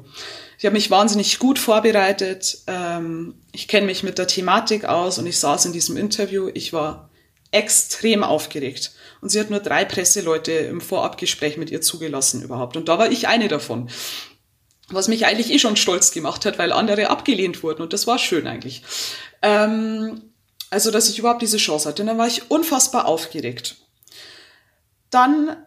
Ich habe mich wahnsinnig gut vorbereitet. Ähm, ich kenne mich mit der Thematik aus und ich saß in diesem Interview. Ich war extrem aufgeregt. Und sie hat nur drei Presseleute im Vorabgespräch mit ihr zugelassen überhaupt. Und da war ich eine davon. Was mich eigentlich eh schon stolz gemacht hat, weil andere abgelehnt wurden. Und das war schön eigentlich. Ähm, also, dass ich überhaupt diese Chance hatte. Und dann war ich unfassbar aufgeregt. Dann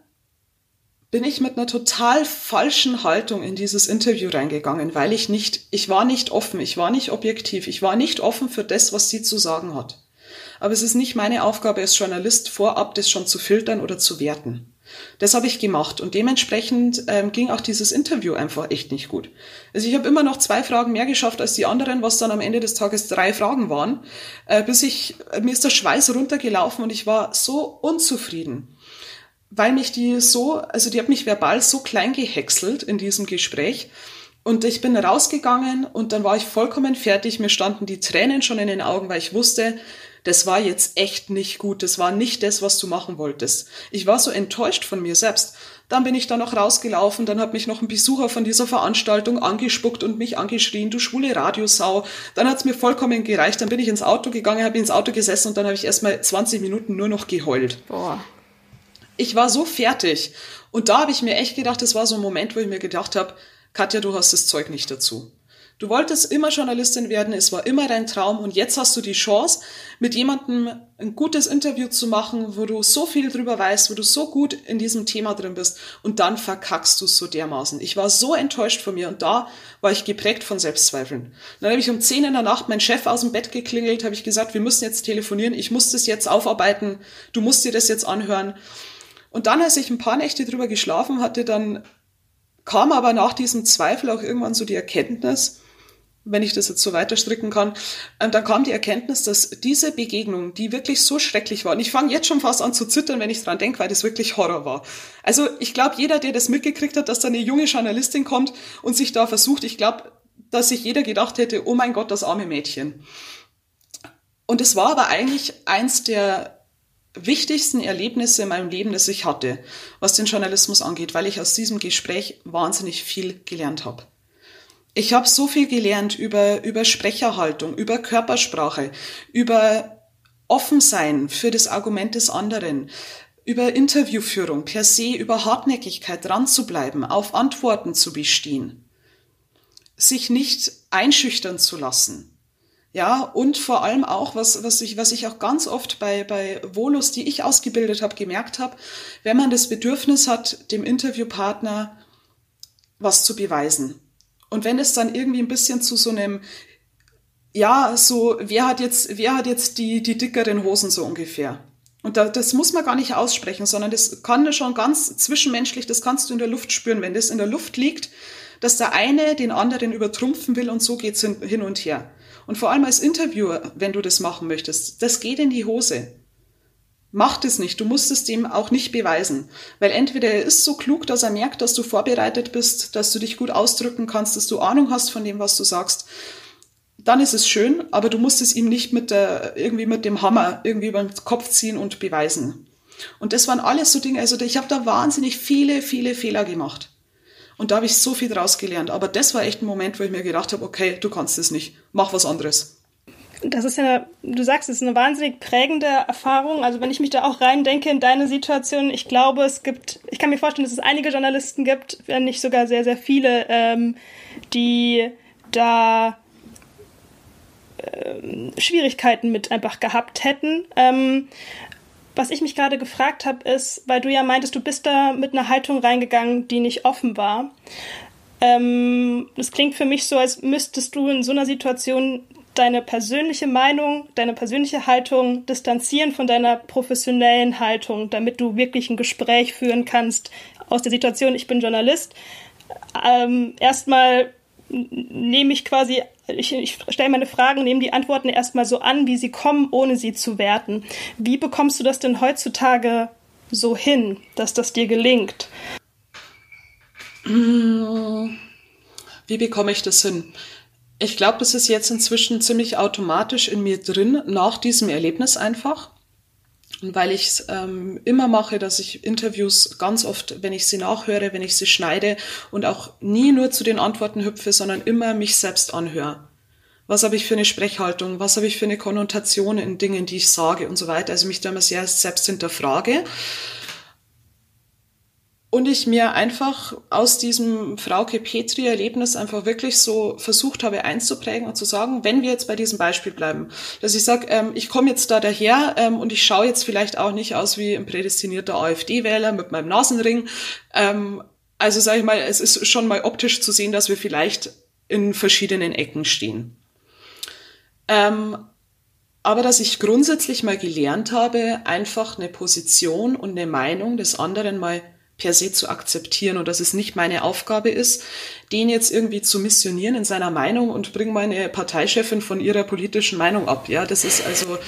bin ich mit einer total falschen Haltung in dieses Interview reingegangen, weil ich nicht, ich war nicht offen, ich war nicht objektiv, ich war nicht offen für das, was sie zu sagen hat. Aber es ist nicht meine Aufgabe als Journalist, vorab das schon zu filtern oder zu werten. Das habe ich gemacht und dementsprechend ähm, ging auch dieses Interview einfach echt nicht gut. Also ich habe immer noch zwei Fragen mehr geschafft als die anderen, was dann am Ende des Tages drei Fragen waren, äh, bis ich äh, mir ist der Schweiß runtergelaufen und ich war so unzufrieden, weil mich die so, also die hat mich verbal so klein gehäckselt in diesem Gespräch. Und ich bin rausgegangen und dann war ich vollkommen fertig. Mir standen die Tränen schon in den Augen, weil ich wusste, das war jetzt echt nicht gut, das war nicht das, was du machen wolltest. Ich war so enttäuscht von mir selbst. Dann bin ich da noch rausgelaufen, dann hat mich noch ein Besucher von dieser Veranstaltung angespuckt und mich angeschrien, du schwule Radiosau. Dann hat's mir vollkommen gereicht, dann bin ich ins Auto gegangen, habe ins Auto gesessen und dann habe ich erstmal 20 Minuten nur noch geheult. Boah. Ich war so fertig. Und da habe ich mir echt gedacht, das war so ein Moment, wo ich mir gedacht habe, Katja, du hast das Zeug nicht dazu. Du wolltest immer Journalistin werden, es war immer dein Traum und jetzt hast du die Chance, mit jemandem ein gutes Interview zu machen, wo du so viel drüber weißt, wo du so gut in diesem Thema drin bist und dann verkackst du es so dermaßen. Ich war so enttäuscht von mir und da war ich geprägt von Selbstzweifeln. Dann habe ich um 10 in der Nacht meinen Chef aus dem Bett geklingelt, habe ich gesagt, wir müssen jetzt telefonieren, ich muss das jetzt aufarbeiten, du musst dir das jetzt anhören. Und dann, als ich ein paar Nächte drüber geschlafen hatte, dann kam aber nach diesem Zweifel auch irgendwann so die Erkenntnis, wenn ich das jetzt so weiter stricken kann, ähm, dann kam die Erkenntnis, dass diese Begegnung, die wirklich so schrecklich war, und ich fange jetzt schon fast an zu zittern, wenn ich dran denke, weil das wirklich Horror war. Also ich glaube, jeder, der das mitgekriegt hat, dass da eine junge Journalistin kommt und sich da versucht, ich glaube, dass sich jeder gedacht hätte, oh mein Gott, das arme Mädchen. Und es war aber eigentlich eins der wichtigsten Erlebnisse in meinem Leben, das ich hatte, was den Journalismus angeht, weil ich aus diesem Gespräch wahnsinnig viel gelernt habe. Ich habe so viel gelernt über, über Sprecherhaltung, über Körpersprache, über Offensein für das Argument des anderen, über Interviewführung per se, über Hartnäckigkeit dran zu bleiben, auf Antworten zu bestehen, sich nicht einschüchtern zu lassen. Ja, und vor allem auch, was, was, ich, was ich auch ganz oft bei, bei Volus, die ich ausgebildet habe, gemerkt habe, wenn man das Bedürfnis hat, dem Interviewpartner was zu beweisen. Und wenn es dann irgendwie ein bisschen zu so einem, ja, so, wer hat jetzt, wer hat jetzt die, die dickeren Hosen so ungefähr? Und da, das muss man gar nicht aussprechen, sondern das kann schon ganz zwischenmenschlich, das kannst du in der Luft spüren. Wenn das in der Luft liegt, dass der eine den anderen übertrumpfen will und so geht's hin, hin und her. Und vor allem als Interviewer, wenn du das machen möchtest, das geht in die Hose. Mach das nicht. Du musst es dem auch nicht beweisen. Weil entweder er ist so klug, dass er merkt, dass du vorbereitet bist, dass du dich gut ausdrücken kannst, dass du Ahnung hast von dem, was du sagst. Dann ist es schön, aber du musst es ihm nicht mit der, irgendwie mit dem Hammer irgendwie über den Kopf ziehen und beweisen. Und das waren alles so Dinge, also ich habe da wahnsinnig viele, viele Fehler gemacht. Und da habe ich so viel draus gelernt. Aber das war echt ein Moment, wo ich mir gedacht habe, okay, du kannst es nicht, mach was anderes. Das ist ja, du sagst, es ist eine wahnsinnig prägende Erfahrung. Also wenn ich mich da auch reindenke in deine Situation, ich glaube, es gibt, ich kann mir vorstellen, dass es einige Journalisten gibt, wenn nicht sogar sehr, sehr viele, ähm, die da äh, Schwierigkeiten mit einfach gehabt hätten. Ähm, was ich mich gerade gefragt habe, ist, weil du ja meintest, du bist da mit einer Haltung reingegangen, die nicht offen war. Ähm, das klingt für mich so, als müsstest du in so einer Situation deine persönliche Meinung, deine persönliche Haltung distanzieren von deiner professionellen Haltung, damit du wirklich ein Gespräch führen kannst aus der Situation, ich bin Journalist. Ähm, erstmal nehme ich quasi, ich, ich stelle meine Fragen, nehme die Antworten erstmal so an, wie sie kommen, ohne sie zu werten. Wie bekommst du das denn heutzutage so hin, dass das dir gelingt? Wie bekomme ich das hin? Ich glaube, das ist jetzt inzwischen ziemlich automatisch in mir drin, nach diesem Erlebnis einfach. Und weil ich es ähm, immer mache, dass ich Interviews ganz oft, wenn ich sie nachhöre, wenn ich sie schneide und auch nie nur zu den Antworten hüpfe, sondern immer mich selbst anhöre. Was habe ich für eine Sprechhaltung? Was habe ich für eine Konnotation in Dingen, die ich sage und so weiter? Also mich da immer sehr selbst hinterfrage und ich mir einfach aus diesem Frauke Petri-Erlebnis einfach wirklich so versucht habe einzuprägen und zu sagen, wenn wir jetzt bei diesem Beispiel bleiben, dass ich sage, ähm, ich komme jetzt da daher ähm, und ich schaue jetzt vielleicht auch nicht aus wie ein prädestinierter AfD-Wähler mit meinem Nasenring. Ähm, also sage ich mal, es ist schon mal optisch zu sehen, dass wir vielleicht in verschiedenen Ecken stehen. Ähm, aber dass ich grundsätzlich mal gelernt habe, einfach eine Position und eine Meinung des anderen mal per se zu akzeptieren und dass es nicht meine Aufgabe ist, den jetzt irgendwie zu missionieren in seiner Meinung und bring meine Parteichefin von ihrer politischen Meinung ab. Ja, das ist also,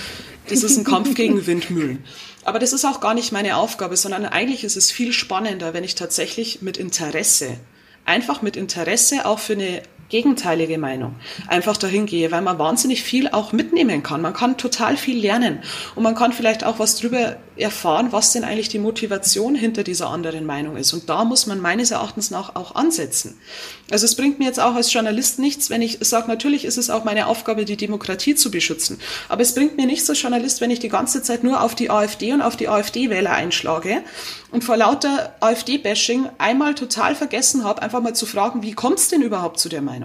das ist ein Kampf gegen Windmühlen. Aber das ist auch gar nicht meine Aufgabe, sondern eigentlich ist es viel spannender, wenn ich tatsächlich mit Interesse, einfach mit Interesse auch für eine gegenteilige Meinung einfach dahin gehe, weil man wahnsinnig viel auch mitnehmen kann. Man kann total viel lernen und man kann vielleicht auch was drüber erfahren, was denn eigentlich die Motivation hinter dieser anderen Meinung ist. Und da muss man meines Erachtens nach auch ansetzen. Also es bringt mir jetzt auch als Journalist nichts, wenn ich sage, natürlich ist es auch meine Aufgabe, die Demokratie zu beschützen. Aber es bringt mir nichts als Journalist, wenn ich die ganze Zeit nur auf die AfD und auf die AfD-Wähler einschlage und vor lauter AfD-Bashing einmal total vergessen habe, einfach mal zu fragen, wie kommt es denn überhaupt zu der Meinung?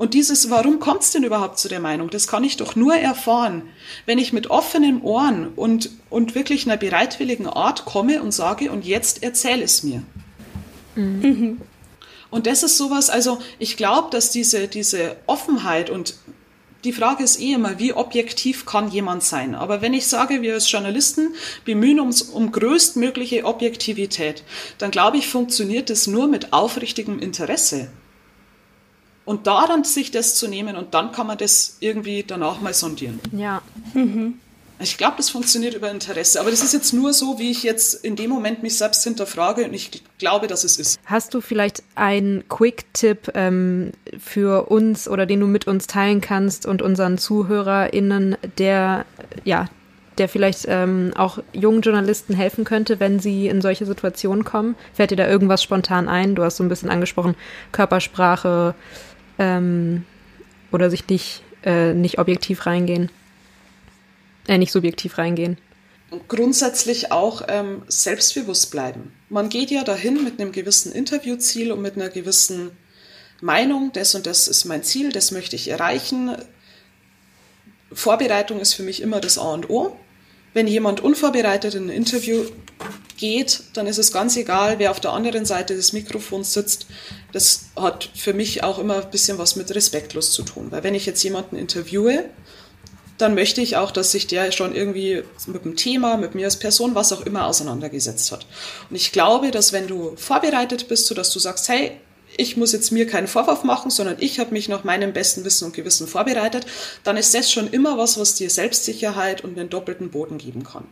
Und dieses, warum kommt es denn überhaupt zu der Meinung, das kann ich doch nur erfahren, wenn ich mit offenen Ohren und, und wirklich einer bereitwilligen Art komme und sage, und jetzt erzähl es mir. Mhm. Und das ist sowas, also ich glaube, dass diese, diese Offenheit und die Frage ist eh immer, wie objektiv kann jemand sein? Aber wenn ich sage, wir als Journalisten bemühen uns um größtmögliche Objektivität, dann glaube ich, funktioniert es nur mit aufrichtigem Interesse. Und da dann sich das zu nehmen und dann kann man das irgendwie danach mal sondieren. Ja. Mhm. Ich glaube, das funktioniert über Interesse. Aber das ist jetzt nur so, wie ich jetzt in dem Moment mich selbst hinterfrage und ich glaube, dass es ist. Hast du vielleicht einen Quick-Tipp ähm, für uns oder den du mit uns teilen kannst und unseren ZuhörerInnen, der, ja, der vielleicht ähm, auch jungen Journalisten helfen könnte, wenn sie in solche Situationen kommen? Fällt dir da irgendwas spontan ein? Du hast so ein bisschen angesprochen, Körpersprache, ähm, oder sich nicht, äh, nicht objektiv reingehen. Äh, nicht subjektiv reingehen. grundsätzlich auch ähm, selbstbewusst bleiben. Man geht ja dahin mit einem gewissen Interviewziel und mit einer gewissen Meinung, das und das ist mein Ziel, das möchte ich erreichen. Vorbereitung ist für mich immer das A und O. Wenn jemand unvorbereitet in ein Interview geht, dann ist es ganz egal, wer auf der anderen Seite des Mikrofons sitzt. Das hat für mich auch immer ein bisschen was mit respektlos zu tun. Weil wenn ich jetzt jemanden interviewe, dann möchte ich auch, dass sich der schon irgendwie mit dem Thema, mit mir als Person, was auch immer auseinandergesetzt hat. Und ich glaube, dass wenn du vorbereitet bist, so dass du sagst, hey, ich muss jetzt mir keinen Vorwurf machen, sondern ich habe mich nach meinem besten Wissen und Gewissen vorbereitet, dann ist das schon immer was, was dir Selbstsicherheit und einen doppelten Boden geben kann.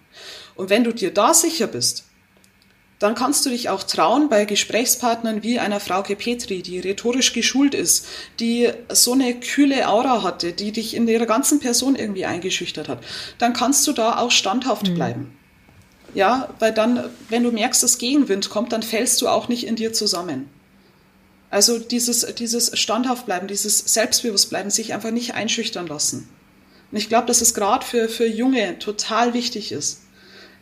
Und wenn du dir da sicher bist, dann kannst du dich auch trauen, bei Gesprächspartnern wie einer Frau Petri, die rhetorisch geschult ist, die so eine kühle Aura hatte, die dich in ihrer ganzen Person irgendwie eingeschüchtert hat, dann kannst du da auch standhaft mhm. bleiben. Ja, weil dann, wenn du merkst, dass Gegenwind kommt, dann fällst du auch nicht in dir zusammen. Also dieses, dieses standhaft bleiben, dieses selbstbewusst bleiben, sich einfach nicht einschüchtern lassen. Und ich glaube, dass es gerade für, für Junge total wichtig ist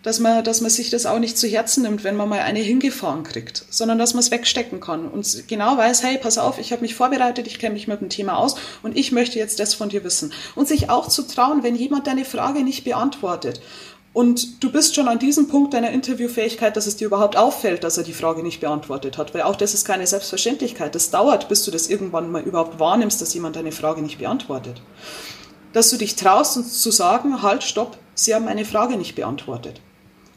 dass man, dass man sich das auch nicht zu Herzen nimmt, wenn man mal eine hingefahren kriegt, sondern dass man es wegstecken kann und genau weiß, hey, pass auf, ich habe mich vorbereitet, ich kenne mich mit dem Thema aus und ich möchte jetzt das von dir wissen. Und sich auch zu trauen, wenn jemand deine Frage nicht beantwortet und du bist schon an diesem Punkt deiner Interviewfähigkeit, dass es dir überhaupt auffällt, dass er die Frage nicht beantwortet hat. Weil auch das ist keine Selbstverständlichkeit. Das dauert, bis du das irgendwann mal überhaupt wahrnimmst, dass jemand deine Frage nicht beantwortet. Dass du dich traust, uns zu sagen, halt, stopp, Sie haben eine Frage nicht beantwortet.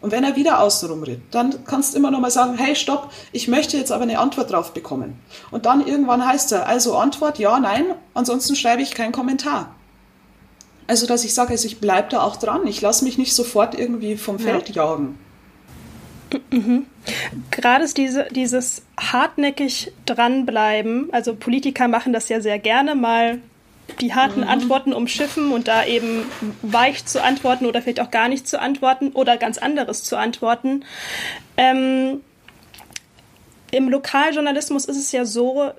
Und wenn er wieder außenrum redet, dann kannst du immer noch mal sagen, hey, stopp, ich möchte jetzt aber eine Antwort drauf bekommen. Und dann irgendwann heißt er, also Antwort, ja, nein, ansonsten schreibe ich keinen Kommentar. Also, dass ich sage, also ich bleibe da auch dran, ich lasse mich nicht sofort irgendwie vom Feld ja. jagen. Mhm. Gerade ist diese, dieses hartnäckig dranbleiben, also Politiker machen das ja sehr gerne mal die harten mhm. Antworten umschiffen und da eben weich zu antworten oder vielleicht auch gar nicht zu antworten oder ganz anderes zu antworten. Ähm, Im Lokaljournalismus ist es ja so,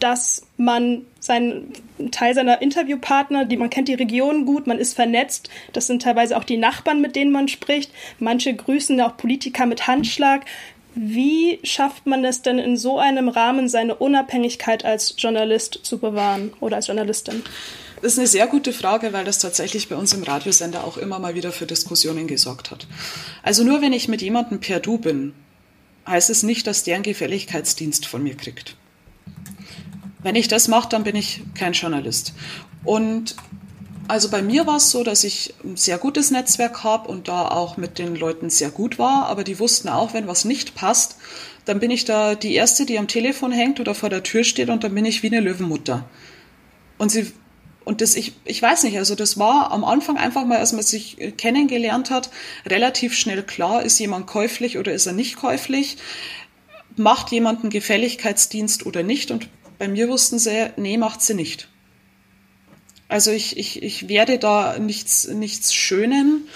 dass man seinen Teil seiner Interviewpartner, die man kennt die Region gut, man ist vernetzt. Das sind teilweise auch die Nachbarn, mit denen man spricht. Manche grüßen auch Politiker mit Handschlag. Wie schafft man es denn in so einem Rahmen, seine Unabhängigkeit als Journalist zu bewahren oder als Journalistin? Das ist eine sehr gute Frage, weil das tatsächlich bei uns im Radiosender auch immer mal wieder für Diskussionen gesorgt hat. Also nur wenn ich mit jemandem per Du bin, heißt es nicht, dass der einen Gefälligkeitsdienst von mir kriegt. Wenn ich das mache, dann bin ich kein Journalist. Und also bei mir war es so, dass ich ein sehr gutes Netzwerk habe und da auch mit den Leuten sehr gut war, aber die wussten auch, wenn was nicht passt, dann bin ich da die Erste, die am Telefon hängt oder vor der Tür steht und dann bin ich wie eine Löwenmutter. Und sie und das, ich, ich weiß nicht, also das war am Anfang einfach mal, als man sich kennengelernt hat, relativ schnell klar, ist jemand käuflich oder ist er nicht käuflich, macht jemand einen Gefälligkeitsdienst oder nicht. Und bei mir wussten sie, nee, macht sie nicht. Also ich, ich, ich werde da nichts, nichts schönen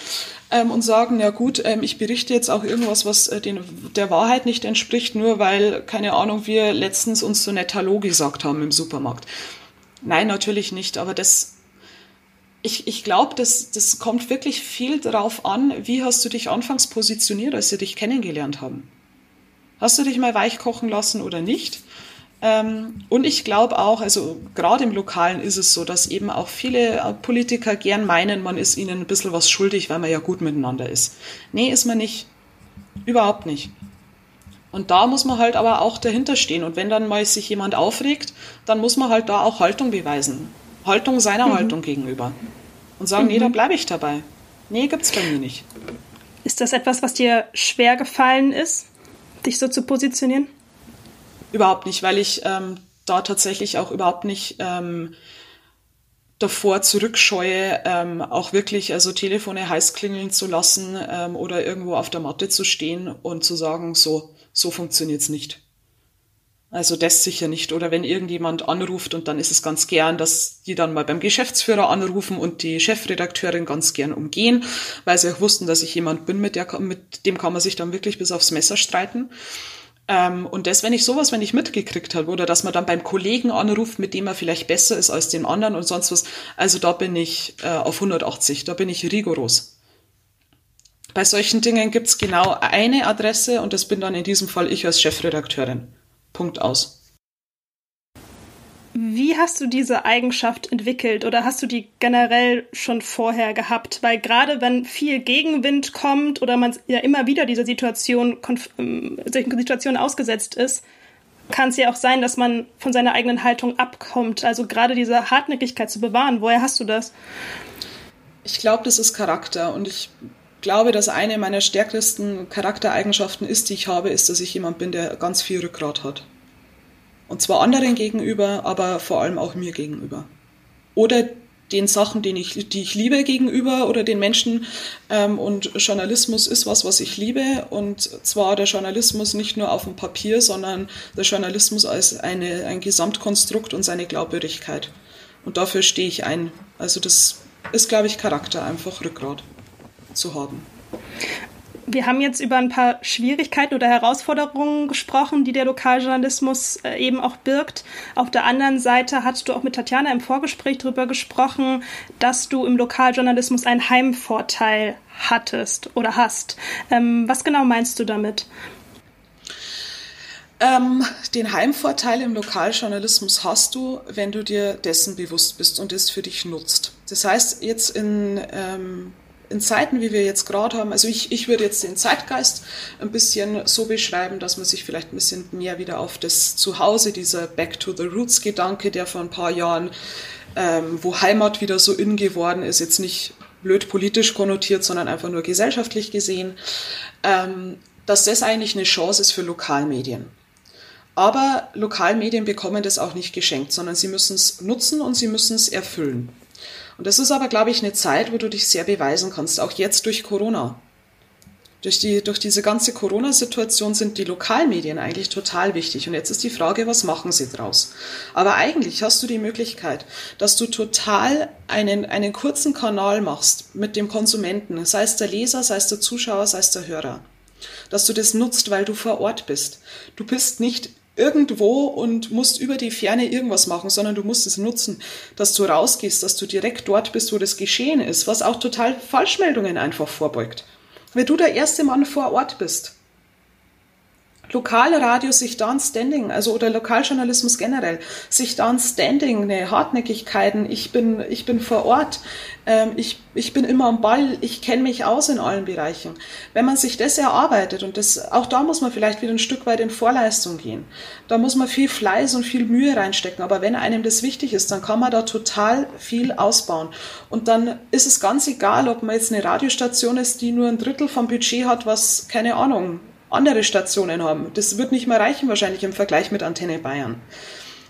ähm, und sagen, ja gut, ähm, ich berichte jetzt auch irgendwas, was äh, den, der Wahrheit nicht entspricht, nur weil, keine Ahnung, wir letztens uns so nett Hallo gesagt haben im Supermarkt. Nein, natürlich nicht, aber das, ich, ich glaube, das, das kommt wirklich viel darauf an, wie hast du dich anfangs positioniert, als sie dich kennengelernt haben. Hast du dich mal weich kochen lassen oder nicht? Ähm, und ich glaube auch, also gerade im Lokalen ist es so, dass eben auch viele äh, Politiker gern meinen, man ist ihnen ein bisschen was schuldig, weil man ja gut miteinander ist. Nee, ist man nicht. Überhaupt nicht. Und da muss man halt aber auch dahinter stehen. Und wenn dann mal sich jemand aufregt, dann muss man halt da auch Haltung beweisen. Haltung seiner mhm. Haltung gegenüber. Und sagen, mhm. nee, da bleibe ich dabei. Nee, gibt's bei mir nicht. Ist das etwas, was dir schwer gefallen ist, dich so zu positionieren? Überhaupt nicht, weil ich ähm, da tatsächlich auch überhaupt nicht ähm, davor zurückscheue, ähm, auch wirklich also Telefone heiß klingeln zu lassen ähm, oder irgendwo auf der Matte zu stehen und zu sagen, so, so funktioniert's nicht. Also das sicher nicht. Oder wenn irgendjemand anruft und dann ist es ganz gern, dass die dann mal beim Geschäftsführer anrufen und die Chefredakteurin ganz gern umgehen, weil sie auch wussten, dass ich jemand bin, mit, der, mit dem kann man sich dann wirklich bis aufs Messer streiten. Ähm, und das, wenn ich sowas, wenn ich mitgekriegt habe, oder dass man dann beim Kollegen anruft, mit dem er vielleicht besser ist als dem anderen und sonst was, also da bin ich äh, auf 180, da bin ich rigoros. Bei solchen Dingen gibt es genau eine Adresse und das bin dann in diesem Fall ich als Chefredakteurin. Punkt aus. Wie hast du diese Eigenschaft entwickelt oder hast du die generell schon vorher gehabt? Weil gerade wenn viel Gegenwind kommt oder man ja immer wieder dieser Situation, ähm, solchen Situationen ausgesetzt ist, kann es ja auch sein, dass man von seiner eigenen Haltung abkommt. Also gerade diese Hartnäckigkeit zu bewahren. Woher hast du das? Ich glaube, das ist Charakter und ich glaube, dass eine meiner stärksten Charaktereigenschaften ist, die ich habe, ist, dass ich jemand bin, der ganz viel Rückgrat hat. Und zwar anderen gegenüber, aber vor allem auch mir gegenüber. Oder den Sachen, die ich, die ich liebe gegenüber oder den Menschen. Ähm, und Journalismus ist was, was ich liebe. Und zwar der Journalismus nicht nur auf dem Papier, sondern der Journalismus als eine, ein Gesamtkonstrukt und seine Glaubwürdigkeit. Und dafür stehe ich ein. Also das ist, glaube ich, Charakter, einfach Rückgrat zu haben. Wir haben jetzt über ein paar Schwierigkeiten oder Herausforderungen gesprochen, die der Lokaljournalismus äh, eben auch birgt. Auf der anderen Seite hast du auch mit Tatjana im Vorgespräch darüber gesprochen, dass du im Lokaljournalismus einen Heimvorteil hattest oder hast. Ähm, was genau meinst du damit? Ähm, den Heimvorteil im Lokaljournalismus hast du, wenn du dir dessen bewusst bist und es für dich nutzt. Das heißt, jetzt in ähm, in Zeiten, wie wir jetzt gerade haben, also ich, ich würde jetzt den Zeitgeist ein bisschen so beschreiben, dass man sich vielleicht ein bisschen mehr wieder auf das Zuhause, dieser Back to the Roots Gedanke, der vor ein paar Jahren, ähm, wo Heimat wieder so in geworden ist, jetzt nicht blöd politisch konnotiert, sondern einfach nur gesellschaftlich gesehen, ähm, dass das eigentlich eine Chance ist für Lokalmedien. Aber Lokalmedien bekommen das auch nicht geschenkt, sondern sie müssen es nutzen und sie müssen es erfüllen. Und das ist aber, glaube ich, eine Zeit, wo du dich sehr beweisen kannst, auch jetzt durch Corona. Durch, die, durch diese ganze Corona-Situation sind die Lokalmedien eigentlich total wichtig. Und jetzt ist die Frage, was machen sie draus? Aber eigentlich hast du die Möglichkeit, dass du total einen, einen kurzen Kanal machst mit dem Konsumenten, sei es der Leser, sei es der Zuschauer, sei es der Hörer. Dass du das nutzt, weil du vor Ort bist. Du bist nicht irgendwo und musst über die Ferne irgendwas machen, sondern du musst es nutzen, dass du rausgehst, dass du direkt dort bist, wo das geschehen ist, was auch total Falschmeldungen einfach vorbeugt. Wenn du der erste Mann vor Ort bist, Lokalradio sich da ein Standing, also oder Lokaljournalismus generell, sich da ein Standing, eine Hartnäckigkeiten, ich bin, ich bin vor Ort, ähm, ich, ich bin immer am Ball, ich kenne mich aus in allen Bereichen. Wenn man sich das erarbeitet und das, auch da muss man vielleicht wieder ein Stück weit in Vorleistung gehen. Da muss man viel Fleiß und viel Mühe reinstecken, aber wenn einem das wichtig ist, dann kann man da total viel ausbauen. Und dann ist es ganz egal, ob man jetzt eine Radiostation ist, die nur ein Drittel vom Budget hat, was, keine Ahnung, andere Stationen haben. Das wird nicht mehr reichen wahrscheinlich im Vergleich mit Antenne Bayern.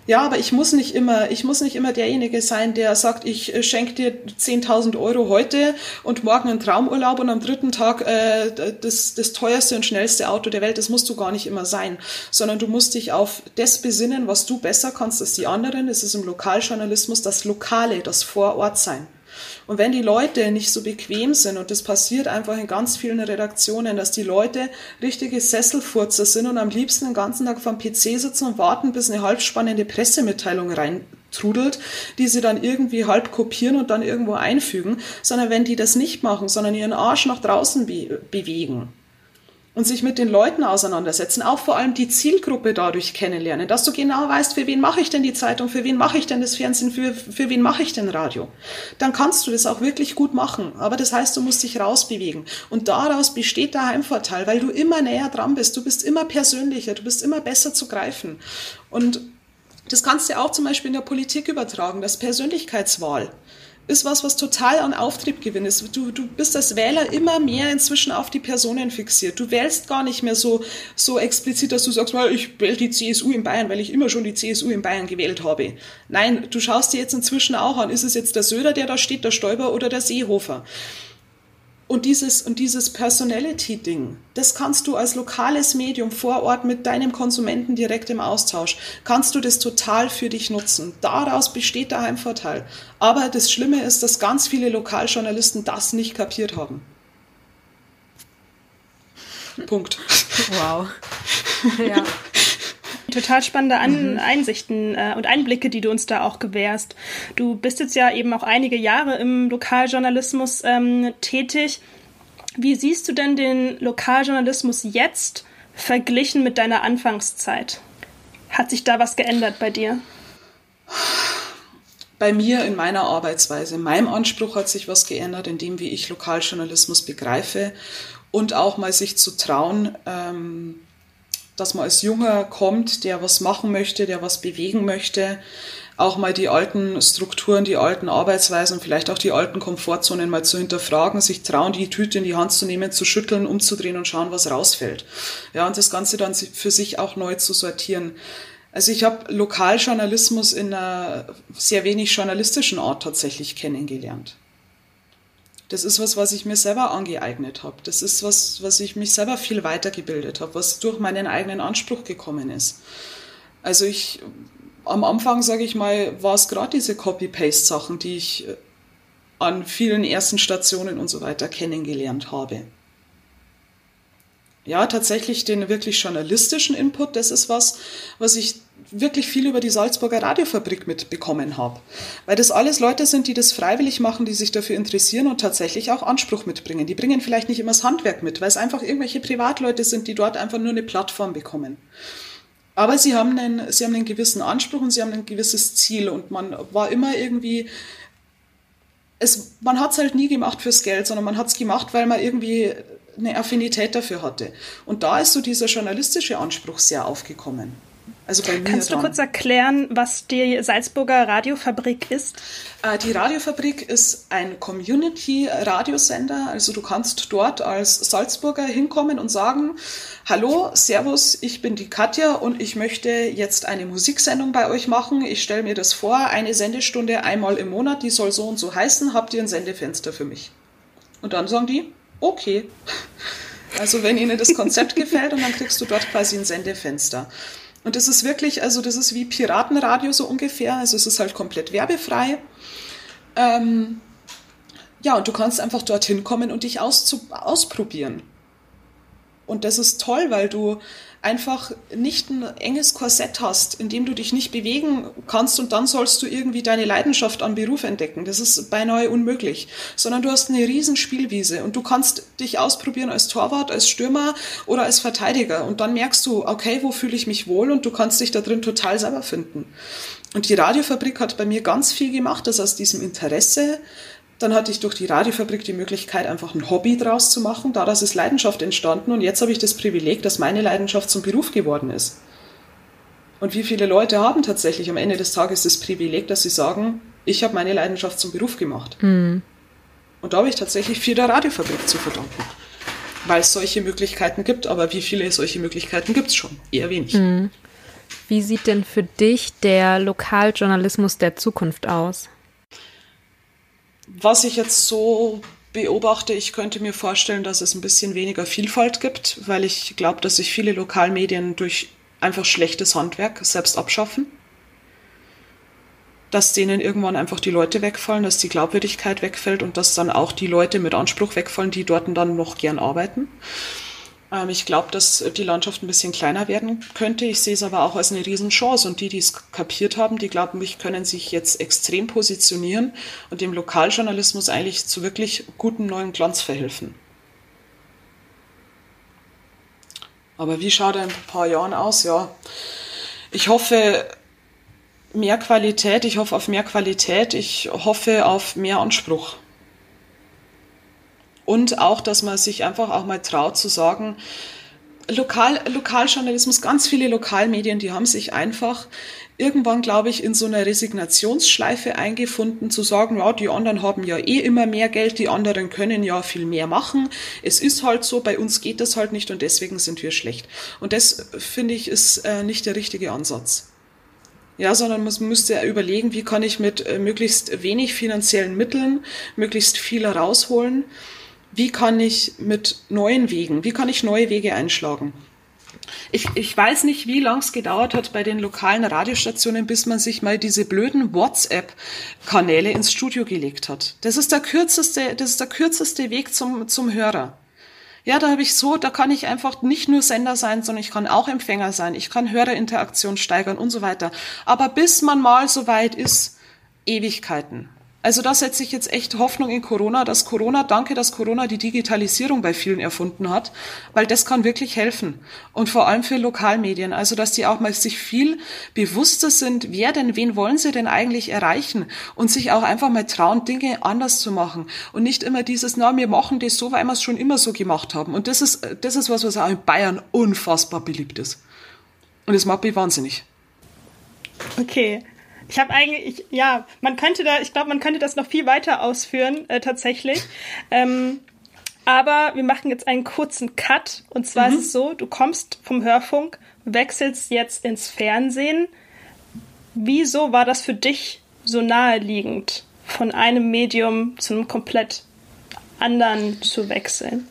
Ja, aber ich muss nicht immer, ich muss nicht immer derjenige sein, der sagt, ich äh, schenke dir 10.000 Euro heute und morgen einen Traumurlaub und am dritten Tag äh, das, das teuerste und schnellste Auto der Welt. Das musst du gar nicht immer sein, sondern du musst dich auf das besinnen, was du besser kannst als die anderen. Es ist im Lokaljournalismus das Lokale, das Vorort sein. Und wenn die Leute nicht so bequem sind, und das passiert einfach in ganz vielen Redaktionen, dass die Leute richtige Sesselfurzer sind und am liebsten den ganzen Tag vom PC sitzen und warten, bis eine halbspannende Pressemitteilung reintrudelt, die sie dann irgendwie halb kopieren und dann irgendwo einfügen, sondern wenn die das nicht machen, sondern ihren Arsch nach draußen be bewegen, und sich mit den Leuten auseinandersetzen, auch vor allem die Zielgruppe dadurch kennenlernen, dass du genau weißt, für wen mache ich denn die Zeitung, für wen mache ich denn das Fernsehen, für, für wen mache ich denn Radio. Dann kannst du das auch wirklich gut machen. Aber das heißt, du musst dich rausbewegen. Und daraus besteht der Heimvorteil, weil du immer näher dran bist, du bist immer persönlicher, du bist immer besser zu greifen. Und das kannst du auch zum Beispiel in der Politik übertragen, das Persönlichkeitswahl ist was, was total an Auftrieb gewinnt. Du, du bist als Wähler immer mehr inzwischen auf die Personen fixiert. Du wählst gar nicht mehr so, so explizit, dass du sagst, ich wähle die CSU in Bayern, weil ich immer schon die CSU in Bayern gewählt habe. Nein, du schaust dir jetzt inzwischen auch an, ist es jetzt der Söder, der da steht, der Stoiber oder der Seehofer? Und dieses, und dieses Personality-Ding, das kannst du als lokales Medium vor Ort mit deinem Konsumenten direkt im Austausch, kannst du das total für dich nutzen. Daraus besteht der Heimvorteil. Aber das Schlimme ist, dass ganz viele Lokaljournalisten das nicht kapiert haben. Punkt. Wow. Ja. Total spannende An mhm. Einsichten äh, und Einblicke, die du uns da auch gewährst. Du bist jetzt ja eben auch einige Jahre im Lokaljournalismus ähm, tätig. Wie siehst du denn den Lokaljournalismus jetzt verglichen mit deiner Anfangszeit? Hat sich da was geändert bei dir? Bei mir in meiner Arbeitsweise, in meinem Anspruch hat sich was geändert, in dem, wie ich Lokaljournalismus begreife und auch mal sich zu trauen, ähm, dass man als Junger kommt, der was machen möchte, der was bewegen möchte, auch mal die alten Strukturen, die alten Arbeitsweisen, vielleicht auch die alten Komfortzonen mal zu hinterfragen, sich trauen, die Tüte in die Hand zu nehmen, zu schütteln, umzudrehen und schauen, was rausfällt. Ja, und das Ganze dann für sich auch neu zu sortieren. Also ich habe Lokaljournalismus in einer sehr wenig journalistischen Art tatsächlich kennengelernt. Das ist was, was ich mir selber angeeignet habe. Das ist was, was ich mich selber viel weitergebildet habe, was durch meinen eigenen Anspruch gekommen ist. Also ich, am Anfang, sage ich mal, war es gerade diese Copy-Paste-Sachen, die ich äh, an vielen ersten Stationen und so weiter kennengelernt habe. Ja, tatsächlich den wirklich journalistischen Input, das ist was, was ich wirklich viel über die Salzburger Radiofabrik mitbekommen habe. Weil das alles Leute sind, die das freiwillig machen, die sich dafür interessieren und tatsächlich auch Anspruch mitbringen. Die bringen vielleicht nicht immer das Handwerk mit, weil es einfach irgendwelche Privatleute sind, die dort einfach nur eine Plattform bekommen. Aber sie haben einen, sie haben einen gewissen Anspruch und sie haben ein gewisses Ziel und man war immer irgendwie, es, man hat es halt nie gemacht fürs Geld, sondern man hat es gemacht, weil man irgendwie eine Affinität dafür hatte. Und da ist so dieser journalistische Anspruch sehr aufgekommen. Also bei mir Kannst du kurz erklären, was die Salzburger Radiofabrik ist? Äh, die Radiofabrik ist ein Community-Radiosender. Also du kannst dort als Salzburger hinkommen und sagen, hallo, servus, ich bin die Katja und ich möchte jetzt eine Musiksendung bei euch machen. Ich stelle mir das vor, eine Sendestunde einmal im Monat, die soll so und so heißen. Habt ihr ein Sendefenster für mich? Und dann sagen die, okay. Also wenn ihnen das Konzept gefällt und dann kriegst du dort quasi ein Sendefenster. Und das ist wirklich, also das ist wie Piratenradio so ungefähr. Also es ist halt komplett werbefrei. Ähm, ja, und du kannst einfach dorthin kommen und dich ausprobieren. Und das ist toll, weil du einfach nicht ein enges Korsett hast, in dem du dich nicht bewegen kannst und dann sollst du irgendwie deine Leidenschaft an Beruf entdecken. Das ist beinahe unmöglich. Sondern du hast eine riesen Spielwiese und du kannst dich ausprobieren als Torwart, als Stürmer oder als Verteidiger und dann merkst du, okay, wo fühle ich mich wohl und du kannst dich da drin total selber finden. Und die Radiofabrik hat bei mir ganz viel gemacht, dass aus diesem Interesse dann hatte ich durch die Radiofabrik die Möglichkeit, einfach ein Hobby draus zu machen. Daraus ist Leidenschaft entstanden und jetzt habe ich das Privileg, dass meine Leidenschaft zum Beruf geworden ist. Und wie viele Leute haben tatsächlich am Ende des Tages das Privileg, dass sie sagen, ich habe meine Leidenschaft zum Beruf gemacht. Mhm. Und da habe ich tatsächlich viel der Radiofabrik zu verdanken. Weil es solche Möglichkeiten gibt, aber wie viele solche Möglichkeiten gibt es schon? Eher wenig. Mhm. Wie sieht denn für dich der Lokaljournalismus der Zukunft aus? Was ich jetzt so beobachte, ich könnte mir vorstellen, dass es ein bisschen weniger Vielfalt gibt, weil ich glaube, dass sich viele Lokalmedien durch einfach schlechtes Handwerk selbst abschaffen. Dass denen irgendwann einfach die Leute wegfallen, dass die Glaubwürdigkeit wegfällt und dass dann auch die Leute mit Anspruch wegfallen, die dort dann noch gern arbeiten. Ähm, ich glaube, dass die Landschaft ein bisschen kleiner werden könnte. Ich sehe es aber auch als eine Riesenchance. Und die, die es kapiert haben, die glauben, mich können sich jetzt extrem positionieren und dem Lokaljournalismus eigentlich zu wirklich gutem neuen Glanz verhelfen. Aber wie schaut er in ein paar Jahren aus? Ja, ich hoffe mehr Qualität. Ich hoffe auf mehr Qualität. Ich hoffe auf mehr Anspruch. Und auch, dass man sich einfach auch mal traut zu sagen, Lokal, Lokaljournalismus, ganz viele Lokalmedien, die haben sich einfach irgendwann, glaube ich, in so einer Resignationsschleife eingefunden, zu sagen, ja, die anderen haben ja eh immer mehr Geld, die anderen können ja viel mehr machen. Es ist halt so, bei uns geht das halt nicht und deswegen sind wir schlecht. Und das, finde ich, ist äh, nicht der richtige Ansatz. Ja, sondern man müsste überlegen, wie kann ich mit äh, möglichst wenig finanziellen Mitteln möglichst viel rausholen wie kann ich mit neuen Wegen, wie kann ich neue Wege einschlagen? Ich, ich weiß nicht, wie lang es gedauert hat bei den lokalen Radiostationen, bis man sich mal diese blöden WhatsApp-Kanäle ins Studio gelegt hat. Das ist der kürzeste, das ist der kürzeste Weg zum, zum Hörer. Ja, da habe ich so, da kann ich einfach nicht nur Sender sein, sondern ich kann auch Empfänger sein. Ich kann Hörerinteraktion steigern und so weiter. Aber bis man mal so weit ist, Ewigkeiten. Also da setze ich jetzt echt Hoffnung in Corona, dass Corona, danke, dass Corona die Digitalisierung bei vielen erfunden hat, weil das kann wirklich helfen. Und vor allem für Lokalmedien. Also dass die auch mal sich viel bewusster sind, wer denn, wen wollen sie denn eigentlich erreichen? Und sich auch einfach mal trauen, Dinge anders zu machen. Und nicht immer dieses, na, wir machen das so, weil wir es schon immer so gemacht haben. Und das ist, das ist was, was auch in Bayern unfassbar beliebt ist. Und das macht mich wahnsinnig. Okay. Ich habe eigentlich, ich, ja, man könnte da, ich glaube, man könnte das noch viel weiter ausführen, äh, tatsächlich. Ähm, aber wir machen jetzt einen kurzen Cut. Und zwar mhm. ist es so, du kommst vom Hörfunk, wechselst jetzt ins Fernsehen. Wieso war das für dich so naheliegend, von einem Medium zu einem komplett anderen zu wechseln?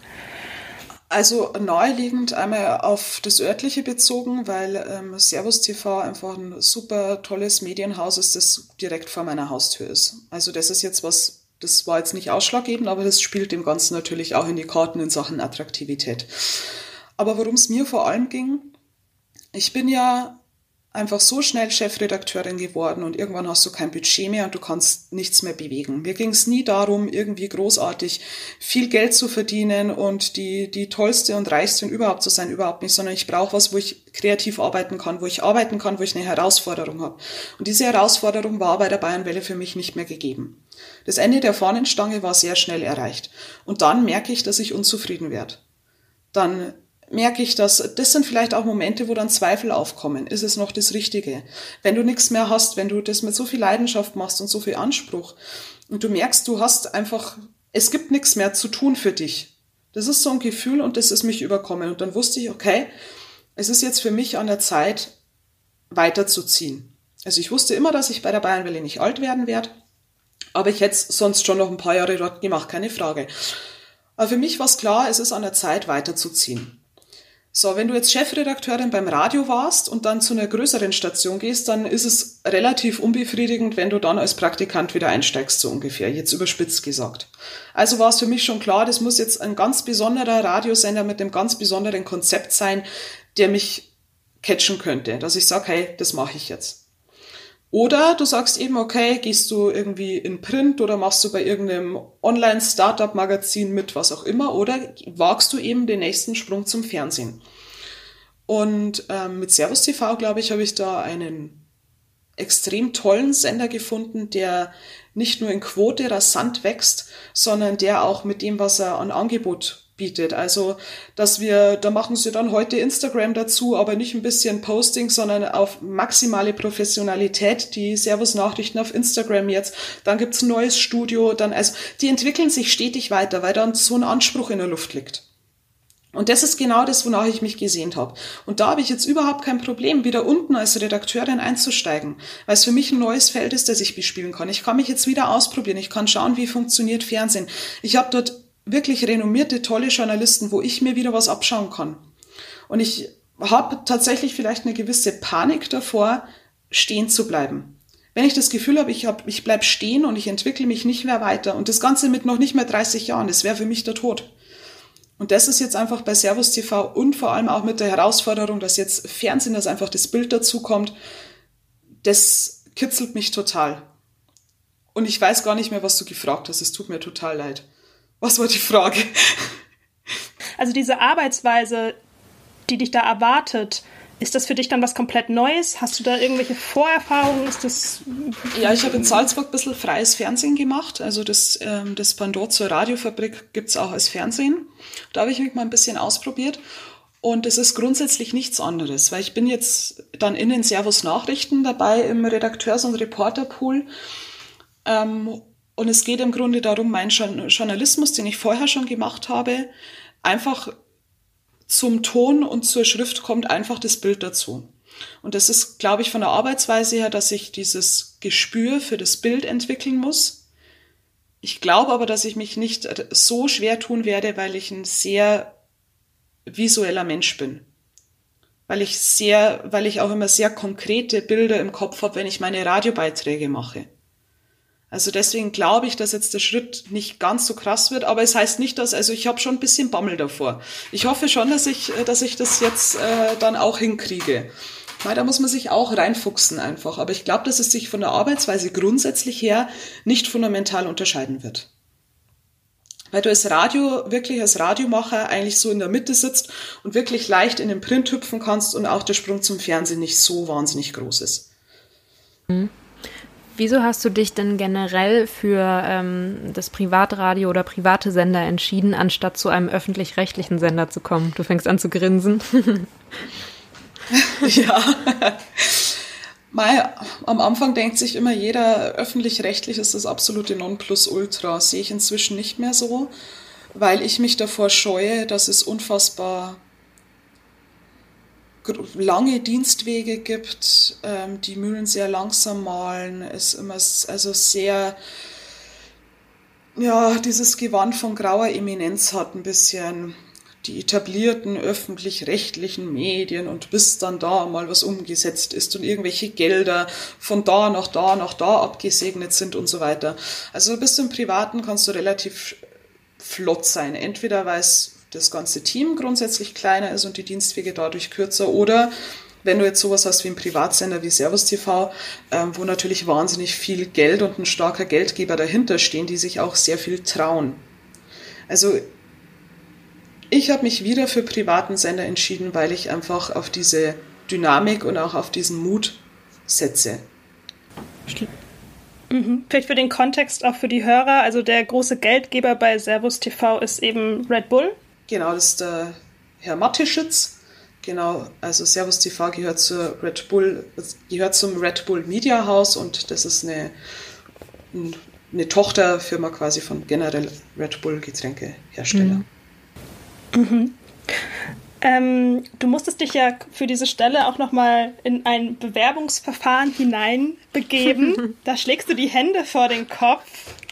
Also naheliegend einmal auf das örtliche bezogen, weil ähm, Servus TV einfach ein super tolles Medienhaus ist, das direkt vor meiner Haustür ist. Also das ist jetzt was, das war jetzt nicht ausschlaggebend, aber das spielt dem Ganzen natürlich auch in die Karten in Sachen Attraktivität. Aber worum es mir vor allem ging, ich bin ja einfach so schnell Chefredakteurin geworden und irgendwann hast du kein Budget mehr und du kannst nichts mehr bewegen. Mir ging es nie darum, irgendwie großartig viel Geld zu verdienen und die, die tollste und reichste und überhaupt zu sein, überhaupt nicht, sondern ich brauche was, wo ich kreativ arbeiten kann, wo ich arbeiten kann, wo ich eine Herausforderung habe. Und diese Herausforderung war bei der Bayernwelle für mich nicht mehr gegeben. Das Ende der Fahnenstange war sehr schnell erreicht. Und dann merke ich, dass ich unzufrieden werde. Dann merke ich, dass das sind vielleicht auch Momente, wo dann Zweifel aufkommen. Ist es noch das Richtige? Wenn du nichts mehr hast, wenn du das mit so viel Leidenschaft machst und so viel Anspruch und du merkst, du hast einfach, es gibt nichts mehr zu tun für dich. Das ist so ein Gefühl und das ist mich überkommen. Und dann wusste ich, okay, es ist jetzt für mich an der Zeit, weiterzuziehen. Also ich wusste immer, dass ich bei der Bayernwelle nicht alt werden werde, aber ich hätte sonst schon noch ein paar Jahre dort gemacht, keine Frage. Aber für mich war es klar, es ist an der Zeit, weiterzuziehen. So, wenn du jetzt Chefredakteurin beim Radio warst und dann zu einer größeren Station gehst, dann ist es relativ unbefriedigend, wenn du dann als Praktikant wieder einsteigst, so ungefähr, jetzt überspitzt gesagt. Also war es für mich schon klar, das muss jetzt ein ganz besonderer Radiosender mit einem ganz besonderen Konzept sein, der mich catchen könnte, dass ich sage, hey, das mache ich jetzt. Oder du sagst eben, okay, gehst du irgendwie in Print oder machst du bei irgendeinem Online-Startup-Magazin mit, was auch immer, oder wagst du eben den nächsten Sprung zum Fernsehen. Und ähm, mit Servus TV, glaube ich, habe ich da einen extrem tollen Sender gefunden, der nicht nur in Quote rasant wächst, sondern der auch mit dem, was er an Angebot bietet. Also, dass wir, da machen sie dann heute Instagram dazu, aber nicht ein bisschen Posting, sondern auf maximale Professionalität, die Servus-Nachrichten auf Instagram jetzt. Dann gibt's ein neues Studio, dann, also, die entwickeln sich stetig weiter, weil dann so ein Anspruch in der Luft liegt. Und das ist genau das, wonach ich mich gesehnt habe. Und da habe ich jetzt überhaupt kein Problem, wieder unten als Redakteurin einzusteigen, weil es für mich ein neues Feld ist, das ich bespielen kann. Ich kann mich jetzt wieder ausprobieren. Ich kann schauen, wie funktioniert Fernsehen. Ich habe dort wirklich renommierte, tolle Journalisten, wo ich mir wieder was abschauen kann. Und ich habe tatsächlich vielleicht eine gewisse Panik davor, stehen zu bleiben. Wenn ich das Gefühl habe, ich, hab, ich bleib stehen und ich entwickle mich nicht mehr weiter und das Ganze mit noch nicht mehr 30 Jahren, das wäre für mich der Tod. Und das ist jetzt einfach bei Servus TV und vor allem auch mit der Herausforderung, dass jetzt Fernsehen, dass einfach das Bild dazu kommt, das kitzelt mich total. Und ich weiß gar nicht mehr, was du gefragt hast. Es tut mir total leid. Was war die Frage? Also diese Arbeitsweise, die dich da erwartet, ist das für dich dann was komplett Neues? Hast du da irgendwelche Vorerfahrungen? Ist das ja, ich habe in Salzburg ein bisschen freies Fernsehen gemacht. Also das, ähm, das Pandor zur Radiofabrik gibt's auch als Fernsehen. Da habe ich mich mal ein bisschen ausprobiert. Und es ist grundsätzlich nichts anderes, weil ich bin jetzt dann in den Servus Nachrichten dabei im Redakteurs- und Reporterpool. Ähm, und es geht im Grunde darum, meinen Journalismus, den ich vorher schon gemacht habe, einfach zum Ton und zur Schrift kommt einfach das Bild dazu. Und das ist, glaube ich, von der Arbeitsweise her, dass ich dieses Gespür für das Bild entwickeln muss. Ich glaube aber, dass ich mich nicht so schwer tun werde, weil ich ein sehr visueller Mensch bin. Weil ich sehr, weil ich auch immer sehr konkrete Bilder im Kopf habe, wenn ich meine Radiobeiträge mache. Also deswegen glaube ich, dass jetzt der Schritt nicht ganz so krass wird, aber es heißt nicht, dass, also ich habe schon ein bisschen Bammel davor. Ich hoffe schon, dass ich, dass ich das jetzt äh, dann auch hinkriege. Weil da muss man sich auch reinfuchsen einfach. Aber ich glaube, dass es sich von der Arbeitsweise grundsätzlich her nicht fundamental unterscheiden wird. Weil du als Radio, wirklich als Radiomacher eigentlich so in der Mitte sitzt und wirklich leicht in den Print hüpfen kannst und auch der Sprung zum Fernsehen nicht so wahnsinnig groß ist. Mhm. Wieso hast du dich denn generell für ähm, das Privatradio oder private Sender entschieden, anstatt zu einem öffentlich-rechtlichen Sender zu kommen? Du fängst an zu grinsen. ja. Mal, am Anfang denkt sich immer jeder, öffentlich-rechtlich ist das absolute Nonplusultra. Sehe ich inzwischen nicht mehr so, weil ich mich davor scheue, dass es unfassbar lange Dienstwege gibt, ähm, die Mühlen sehr langsam malen, es immer also sehr ja, dieses Gewand von grauer Eminenz hat ein bisschen die etablierten öffentlich-rechtlichen Medien und bis dann da mal was umgesetzt ist und irgendwelche Gelder von da nach da nach da abgesegnet sind und so weiter. Also bis im Privaten kannst du relativ flott sein. Entweder weil es das ganze Team grundsätzlich kleiner ist und die Dienstwege dadurch kürzer oder wenn du jetzt sowas hast wie ein Privatsender wie Servus TV, ähm, wo natürlich wahnsinnig viel Geld und ein starker Geldgeber dahinter stehen, die sich auch sehr viel trauen. Also ich habe mich wieder für privaten Sender entschieden, weil ich einfach auf diese Dynamik und auch auf diesen Mut setze. Mhm. Vielleicht für den Kontext auch für die Hörer. Also der große Geldgeber bei Servus TV ist eben Red Bull. Genau, das ist der Herr Matteschitz. Genau, also Servus TV gehört zur Red Bull, gehört zum Red Bull Media House und das ist eine, eine Tochterfirma quasi von generell Red Bull Getränkehersteller. Mhm. Mhm. Ähm, du musstest dich ja für diese Stelle auch nochmal in ein Bewerbungsverfahren hineinbegeben. da schlägst du die Hände vor den Kopf.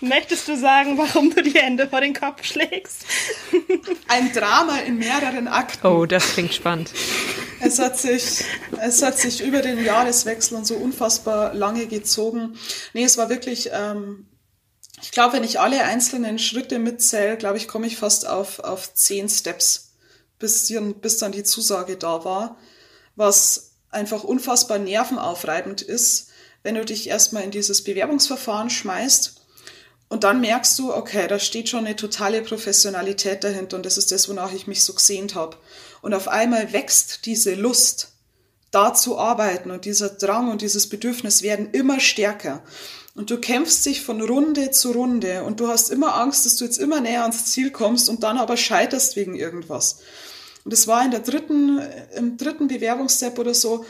Möchtest du sagen, warum du die Hände vor den Kopf schlägst? ein Drama in mehreren Akten. Oh, das klingt spannend. Es hat sich, es hat sich über den Jahreswechsel und so unfassbar lange gezogen. Nee, es war wirklich ähm, ich glaube, wenn ich alle einzelnen Schritte mitzähle, glaube ich, komme ich fast auf, auf zehn Steps, bis, bis dann die Zusage da war, was einfach unfassbar nervenaufreibend ist, wenn du dich erstmal in dieses Bewerbungsverfahren schmeißt und dann merkst du, okay, da steht schon eine totale Professionalität dahinter und das ist das, wonach ich mich so gesehnt habe. Und auf einmal wächst diese Lust, da zu arbeiten und dieser Drang und dieses Bedürfnis werden immer stärker. Und du kämpfst dich von Runde zu Runde und du hast immer Angst, dass du jetzt immer näher ans Ziel kommst und dann aber scheiterst wegen irgendwas. Und es war in der dritten, im dritten Bewerbungsstep oder so,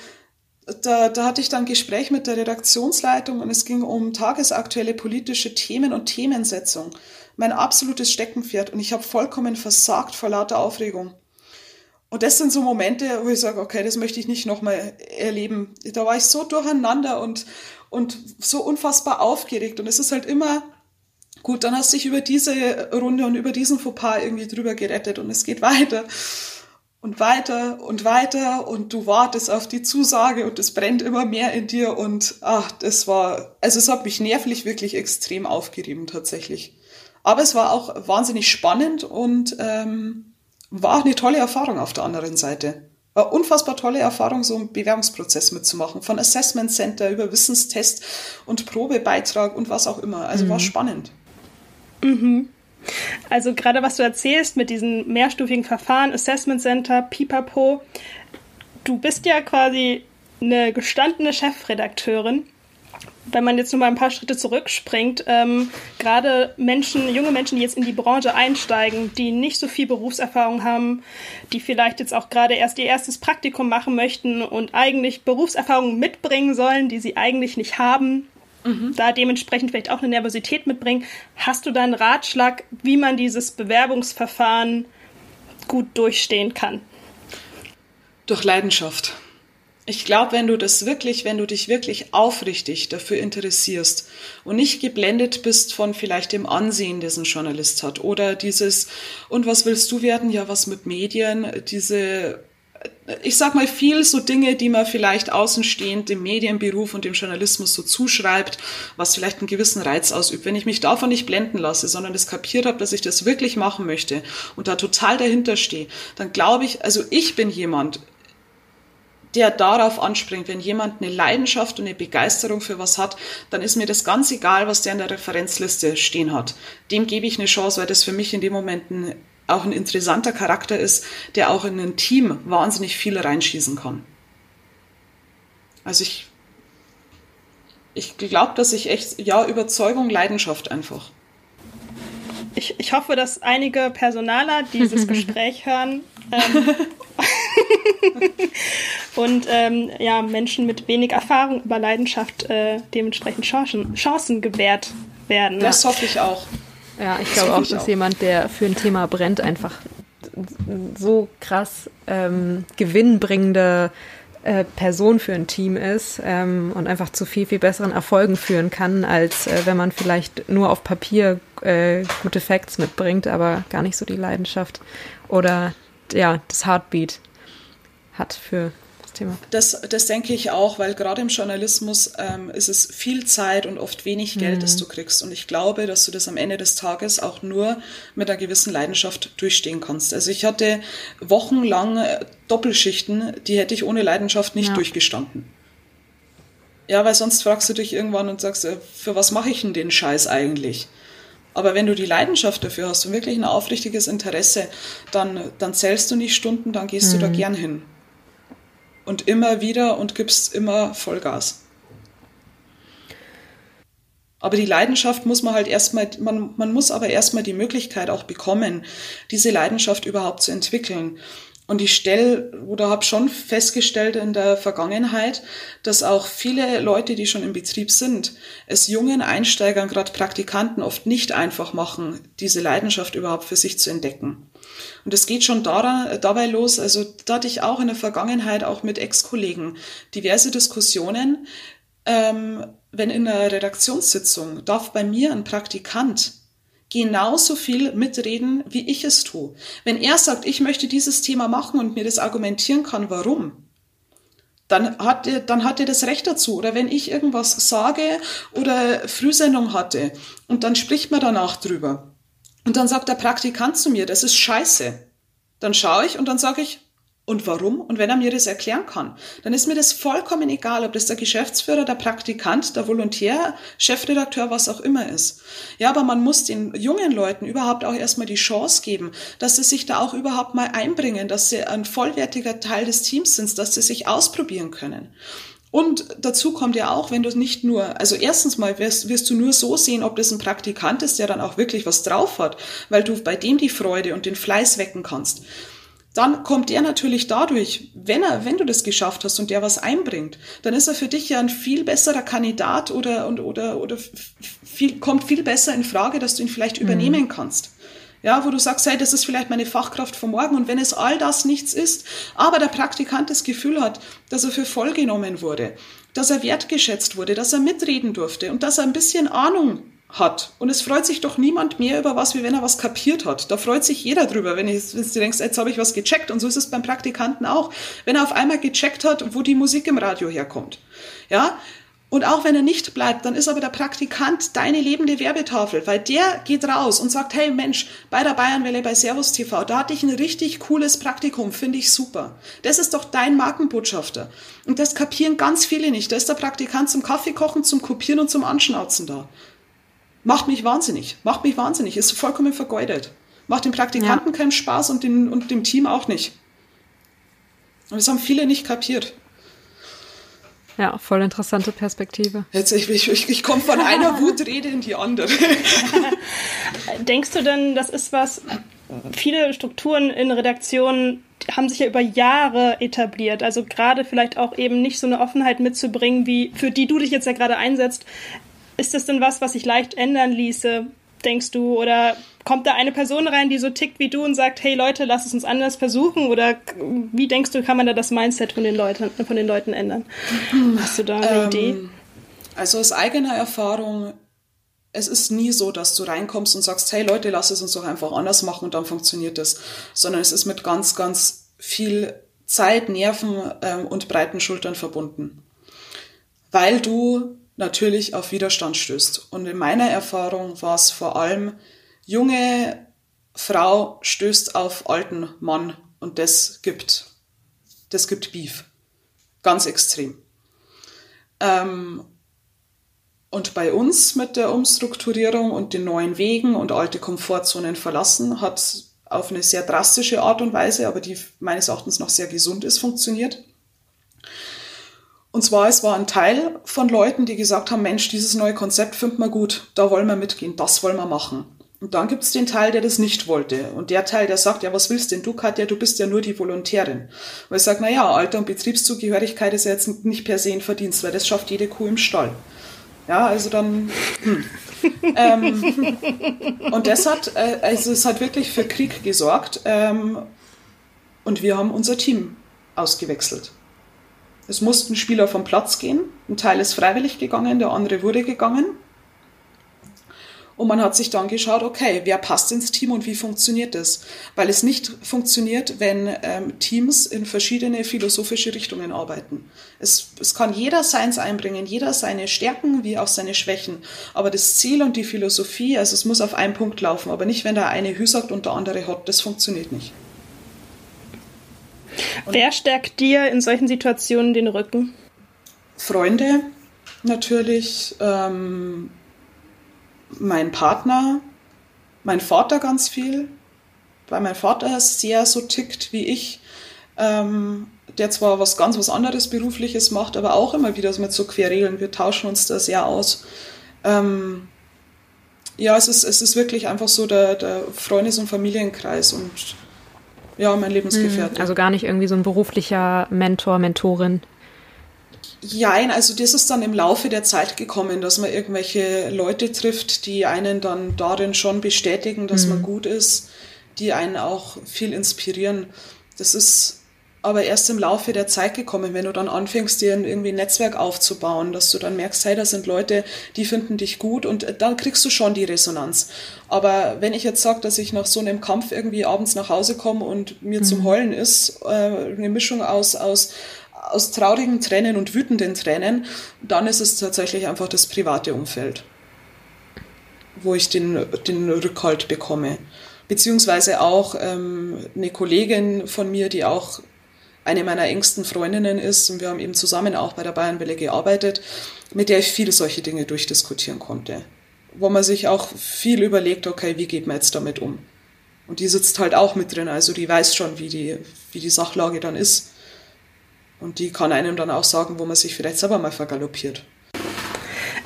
da, da hatte ich dann ein Gespräch mit der Redaktionsleitung und es ging um tagesaktuelle politische Themen und Themensetzung. Mein absolutes Steckenpferd und ich habe vollkommen versagt vor lauter Aufregung. Und das sind so Momente, wo ich sage, okay, das möchte ich nicht nochmal erleben. Da war ich so durcheinander und, und so unfassbar aufgeregt. Und es ist halt immer, gut, dann hast du dich über diese Runde und über diesen Fauxpas irgendwie drüber gerettet und es geht weiter und weiter und weiter und du wartest auf die Zusage und es brennt immer mehr in dir und ach, das war, also es hat mich nervlich wirklich extrem aufgerieben tatsächlich. Aber es war auch wahnsinnig spannend und ähm, war auch eine tolle Erfahrung auf der anderen Seite. War unfassbar tolle Erfahrung, so einen Bewerbungsprozess mitzumachen. Von Assessment Center über Wissenstest und Probebeitrag und was auch immer. Also mhm. war spannend. Mhm. Also gerade was du erzählst mit diesen mehrstufigen Verfahren, Assessment Center, Pipapo, du bist ja quasi eine gestandene Chefredakteurin wenn man jetzt nur mal ein paar Schritte zurückspringt, ähm, gerade Menschen, junge Menschen, die jetzt in die Branche einsteigen, die nicht so viel Berufserfahrung haben, die vielleicht jetzt auch gerade erst ihr erstes Praktikum machen möchten und eigentlich Berufserfahrung mitbringen sollen, die sie eigentlich nicht haben, mhm. da dementsprechend vielleicht auch eine Nervosität mitbringen. Hast du da einen Ratschlag, wie man dieses Bewerbungsverfahren gut durchstehen kann? Durch Leidenschaft. Ich glaube, wenn du das wirklich, wenn du dich wirklich aufrichtig dafür interessierst und nicht geblendet bist von vielleicht dem Ansehen, das ein Journalist hat oder dieses, und was willst du werden? Ja, was mit Medien? Diese, ich sag mal viel so Dinge, die man vielleicht außenstehend dem Medienberuf und dem Journalismus so zuschreibt, was vielleicht einen gewissen Reiz ausübt. Wenn ich mich davon nicht blenden lasse, sondern das kapiert habe, dass ich das wirklich machen möchte und da total dahinter stehe, dann glaube ich, also ich bin jemand, der darauf anspringt. Wenn jemand eine Leidenschaft und eine Begeisterung für was hat, dann ist mir das ganz egal, was der in der Referenzliste stehen hat. Dem gebe ich eine Chance, weil das für mich in dem Moment ein, auch ein interessanter Charakter ist, der auch in ein Team wahnsinnig viel reinschießen kann. Also ich, ich glaube, dass ich echt, ja, Überzeugung, Leidenschaft einfach. Ich, ich hoffe, dass einige Personaler dieses Gespräch hören ähm, und ähm, ja, Menschen mit wenig Erfahrung über Leidenschaft äh, dementsprechend Chancen, Chancen gewährt werden. Das hoffe ich auch. Ja, ich glaube auch, dass auch. jemand, der für ein Thema brennt, einfach so krass ähm, gewinnbringende äh, Person für ein Team ist ähm, und einfach zu viel, viel besseren Erfolgen führen kann, als äh, wenn man vielleicht nur auf Papier äh, gute Facts mitbringt, aber gar nicht so die Leidenschaft oder ja, das Heartbeat hat für Thema. Das, das denke ich auch, weil gerade im Journalismus ähm, ist es viel Zeit und oft wenig Geld, mhm. das du kriegst. Und ich glaube, dass du das am Ende des Tages auch nur mit einer gewissen Leidenschaft durchstehen kannst. Also ich hatte wochenlang äh, Doppelschichten, die hätte ich ohne Leidenschaft nicht ja. durchgestanden. Ja, weil sonst fragst du dich irgendwann und sagst, äh, für was mache ich denn den Scheiß eigentlich? Aber wenn du die Leidenschaft dafür hast und wirklich ein aufrichtiges Interesse, dann, dann zählst du nicht Stunden, dann gehst mhm. du da mhm. gern hin und immer wieder und gibst immer Vollgas. Aber die Leidenschaft muss man halt erstmal, man, man muss aber erstmal die Möglichkeit auch bekommen, diese Leidenschaft überhaupt zu entwickeln. Und ich stelle oder habe schon festgestellt in der Vergangenheit, dass auch viele Leute, die schon im Betrieb sind, es jungen Einsteigern, gerade Praktikanten, oft nicht einfach machen, diese Leidenschaft überhaupt für sich zu entdecken. Und es geht schon daran, dabei los, also da hatte ich auch in der Vergangenheit auch mit Ex-Kollegen diverse Diskussionen, ähm, wenn in einer Redaktionssitzung darf bei mir ein Praktikant genauso viel mitreden, wie ich es tue. Wenn er sagt, ich möchte dieses Thema machen und mir das argumentieren kann, warum, dann hat, er, dann hat er das Recht dazu. Oder wenn ich irgendwas sage oder Frühsendung hatte und dann spricht man danach drüber und dann sagt der Praktikant zu mir, das ist scheiße. Dann schaue ich und dann sage ich, und warum? Und wenn er mir das erklären kann, dann ist mir das vollkommen egal, ob das der Geschäftsführer, der Praktikant, der Volontär, Chefredakteur, was auch immer ist. Ja, aber man muss den jungen Leuten überhaupt auch erstmal die Chance geben, dass sie sich da auch überhaupt mal einbringen, dass sie ein vollwertiger Teil des Teams sind, dass sie sich ausprobieren können. Und dazu kommt ja auch, wenn du nicht nur, also erstens mal wirst, wirst du nur so sehen, ob das ein Praktikant ist, der dann auch wirklich was drauf hat, weil du bei dem die Freude und den Fleiß wecken kannst. Dann kommt er natürlich dadurch, wenn er, wenn du das geschafft hast und der was einbringt, dann ist er für dich ja ein viel besserer Kandidat oder, und, oder, oder viel, kommt viel besser in Frage, dass du ihn vielleicht mhm. übernehmen kannst ja, wo du sagst, hey, das ist vielleicht meine Fachkraft von morgen und wenn es all das nichts ist, aber der Praktikant das Gefühl hat, dass er für voll genommen wurde, dass er wertgeschätzt wurde, dass er mitreden durfte und dass er ein bisschen Ahnung hat. Und es freut sich doch niemand mehr über was, wie wenn er was kapiert hat. Da freut sich jeder drüber, wenn, ich, wenn du denkst, jetzt habe ich was gecheckt. Und so ist es beim Praktikanten auch. Wenn er auf einmal gecheckt hat, wo die Musik im Radio herkommt. Ja, und auch wenn er nicht bleibt, dann ist aber der Praktikant deine lebende Werbetafel, weil der geht raus und sagt, hey Mensch, bei der Bayernwelle, bei Servus TV, da hatte ich ein richtig cooles Praktikum, finde ich super. Das ist doch dein Markenbotschafter. Und das kapieren ganz viele nicht. Da ist der Praktikant zum Kaffee kochen, zum Kopieren und zum Anschnauzen da. Macht mich wahnsinnig, macht mich wahnsinnig, ist vollkommen vergeudet. Macht dem Praktikanten ja. keinen Spaß und, den, und dem Team auch nicht. Und das haben viele nicht kapiert. Ja, voll interessante Perspektive. Jetzt, ich, ich, ich komme von einer Wutrede in die andere. Denkst du denn, das ist was, viele Strukturen in Redaktionen haben sich ja über Jahre etabliert. Also gerade vielleicht auch eben nicht so eine Offenheit mitzubringen, wie für die du dich jetzt ja gerade einsetzt. Ist das denn was, was sich leicht ändern ließe, denkst du? Oder kommt da eine Person rein, die so tickt wie du und sagt, hey Leute, lass es uns anders versuchen? Oder wie denkst du, kann man da das Mindset von den Leuten, von den Leuten ändern? Hast du da eine ähm, Idee? Also aus eigener Erfahrung, es ist nie so, dass du reinkommst und sagst, hey Leute, lass es uns doch einfach anders machen und dann funktioniert das. Sondern es ist mit ganz, ganz viel Zeit, Nerven ähm, und breiten Schultern verbunden. Weil du natürlich auf Widerstand stößt. Und in meiner Erfahrung war es vor allem junge Frau stößt auf alten Mann und das gibt, das gibt Beef. Ganz extrem. Ähm, und bei uns mit der Umstrukturierung und den neuen Wegen und alte Komfortzonen verlassen hat auf eine sehr drastische Art und Weise, aber die meines Erachtens noch sehr gesund ist, funktioniert. Und zwar, es war ein Teil von Leuten, die gesagt haben, Mensch, dieses neue Konzept findet man gut, da wollen wir mitgehen, das wollen wir machen. Und dann gibt es den Teil, der das nicht wollte. Und der Teil, der sagt, ja, was willst denn du, Katja, du bist ja nur die Volontärin. Und ich sage, na ja, Alter- und Betriebszugehörigkeit ist ja jetzt nicht per se ein Verdienst, weil das schafft jede Kuh im Stall. Ja, also dann. Hm. ähm, und das hat, äh, also es hat wirklich für Krieg gesorgt. Ähm, und wir haben unser Team ausgewechselt. Es mussten Spieler vom Platz gehen. Ein Teil ist freiwillig gegangen, der andere wurde gegangen. Und man hat sich dann geschaut, okay, wer passt ins Team und wie funktioniert das? Weil es nicht funktioniert, wenn ähm, Teams in verschiedene philosophische Richtungen arbeiten. Es, es kann jeder seins einbringen, jeder seine Stärken wie auch seine Schwächen. Aber das Ziel und die Philosophie, also es muss auf einen Punkt laufen, aber nicht, wenn der eine Hü sagt und der andere hat. Das funktioniert nicht. Und wer stärkt dir in solchen Situationen den Rücken? Freunde natürlich. Ähm, mein Partner, mein Vater ganz viel, weil mein Vater sehr so tickt wie ich, ähm, der zwar was ganz was anderes berufliches macht, aber auch immer wieder mit so Querelen. Wir tauschen uns da sehr aus. Ähm, ja, es ist, es ist wirklich einfach so der, der Freundes- und Familienkreis und ja, mein Lebensgefährte. Also gar nicht irgendwie so ein beruflicher Mentor, Mentorin. Jein, also das ist dann im Laufe der Zeit gekommen, dass man irgendwelche Leute trifft, die einen dann darin schon bestätigen, dass mhm. man gut ist, die einen auch viel inspirieren. Das ist aber erst im Laufe der Zeit gekommen, wenn du dann anfängst, dir irgendwie ein Netzwerk aufzubauen, dass du dann merkst, hey, da sind Leute, die finden dich gut und dann kriegst du schon die Resonanz. Aber wenn ich jetzt sage, dass ich nach so einem Kampf irgendwie abends nach Hause komme und mir mhm. zum Heulen ist, äh, eine Mischung aus, aus aus traurigen Tränen und wütenden Tränen, dann ist es tatsächlich einfach das private Umfeld, wo ich den, den Rückhalt bekomme. Beziehungsweise auch ähm, eine Kollegin von mir, die auch eine meiner engsten Freundinnen ist und wir haben eben zusammen auch bei der Bayernwelle gearbeitet, mit der ich viele solche Dinge durchdiskutieren konnte. Wo man sich auch viel überlegt, okay, wie geht man jetzt damit um? Und die sitzt halt auch mit drin, also die weiß schon, wie die, wie die Sachlage dann ist. Und die kann einem dann auch sagen, wo man sich vielleicht selber mal vergaloppiert.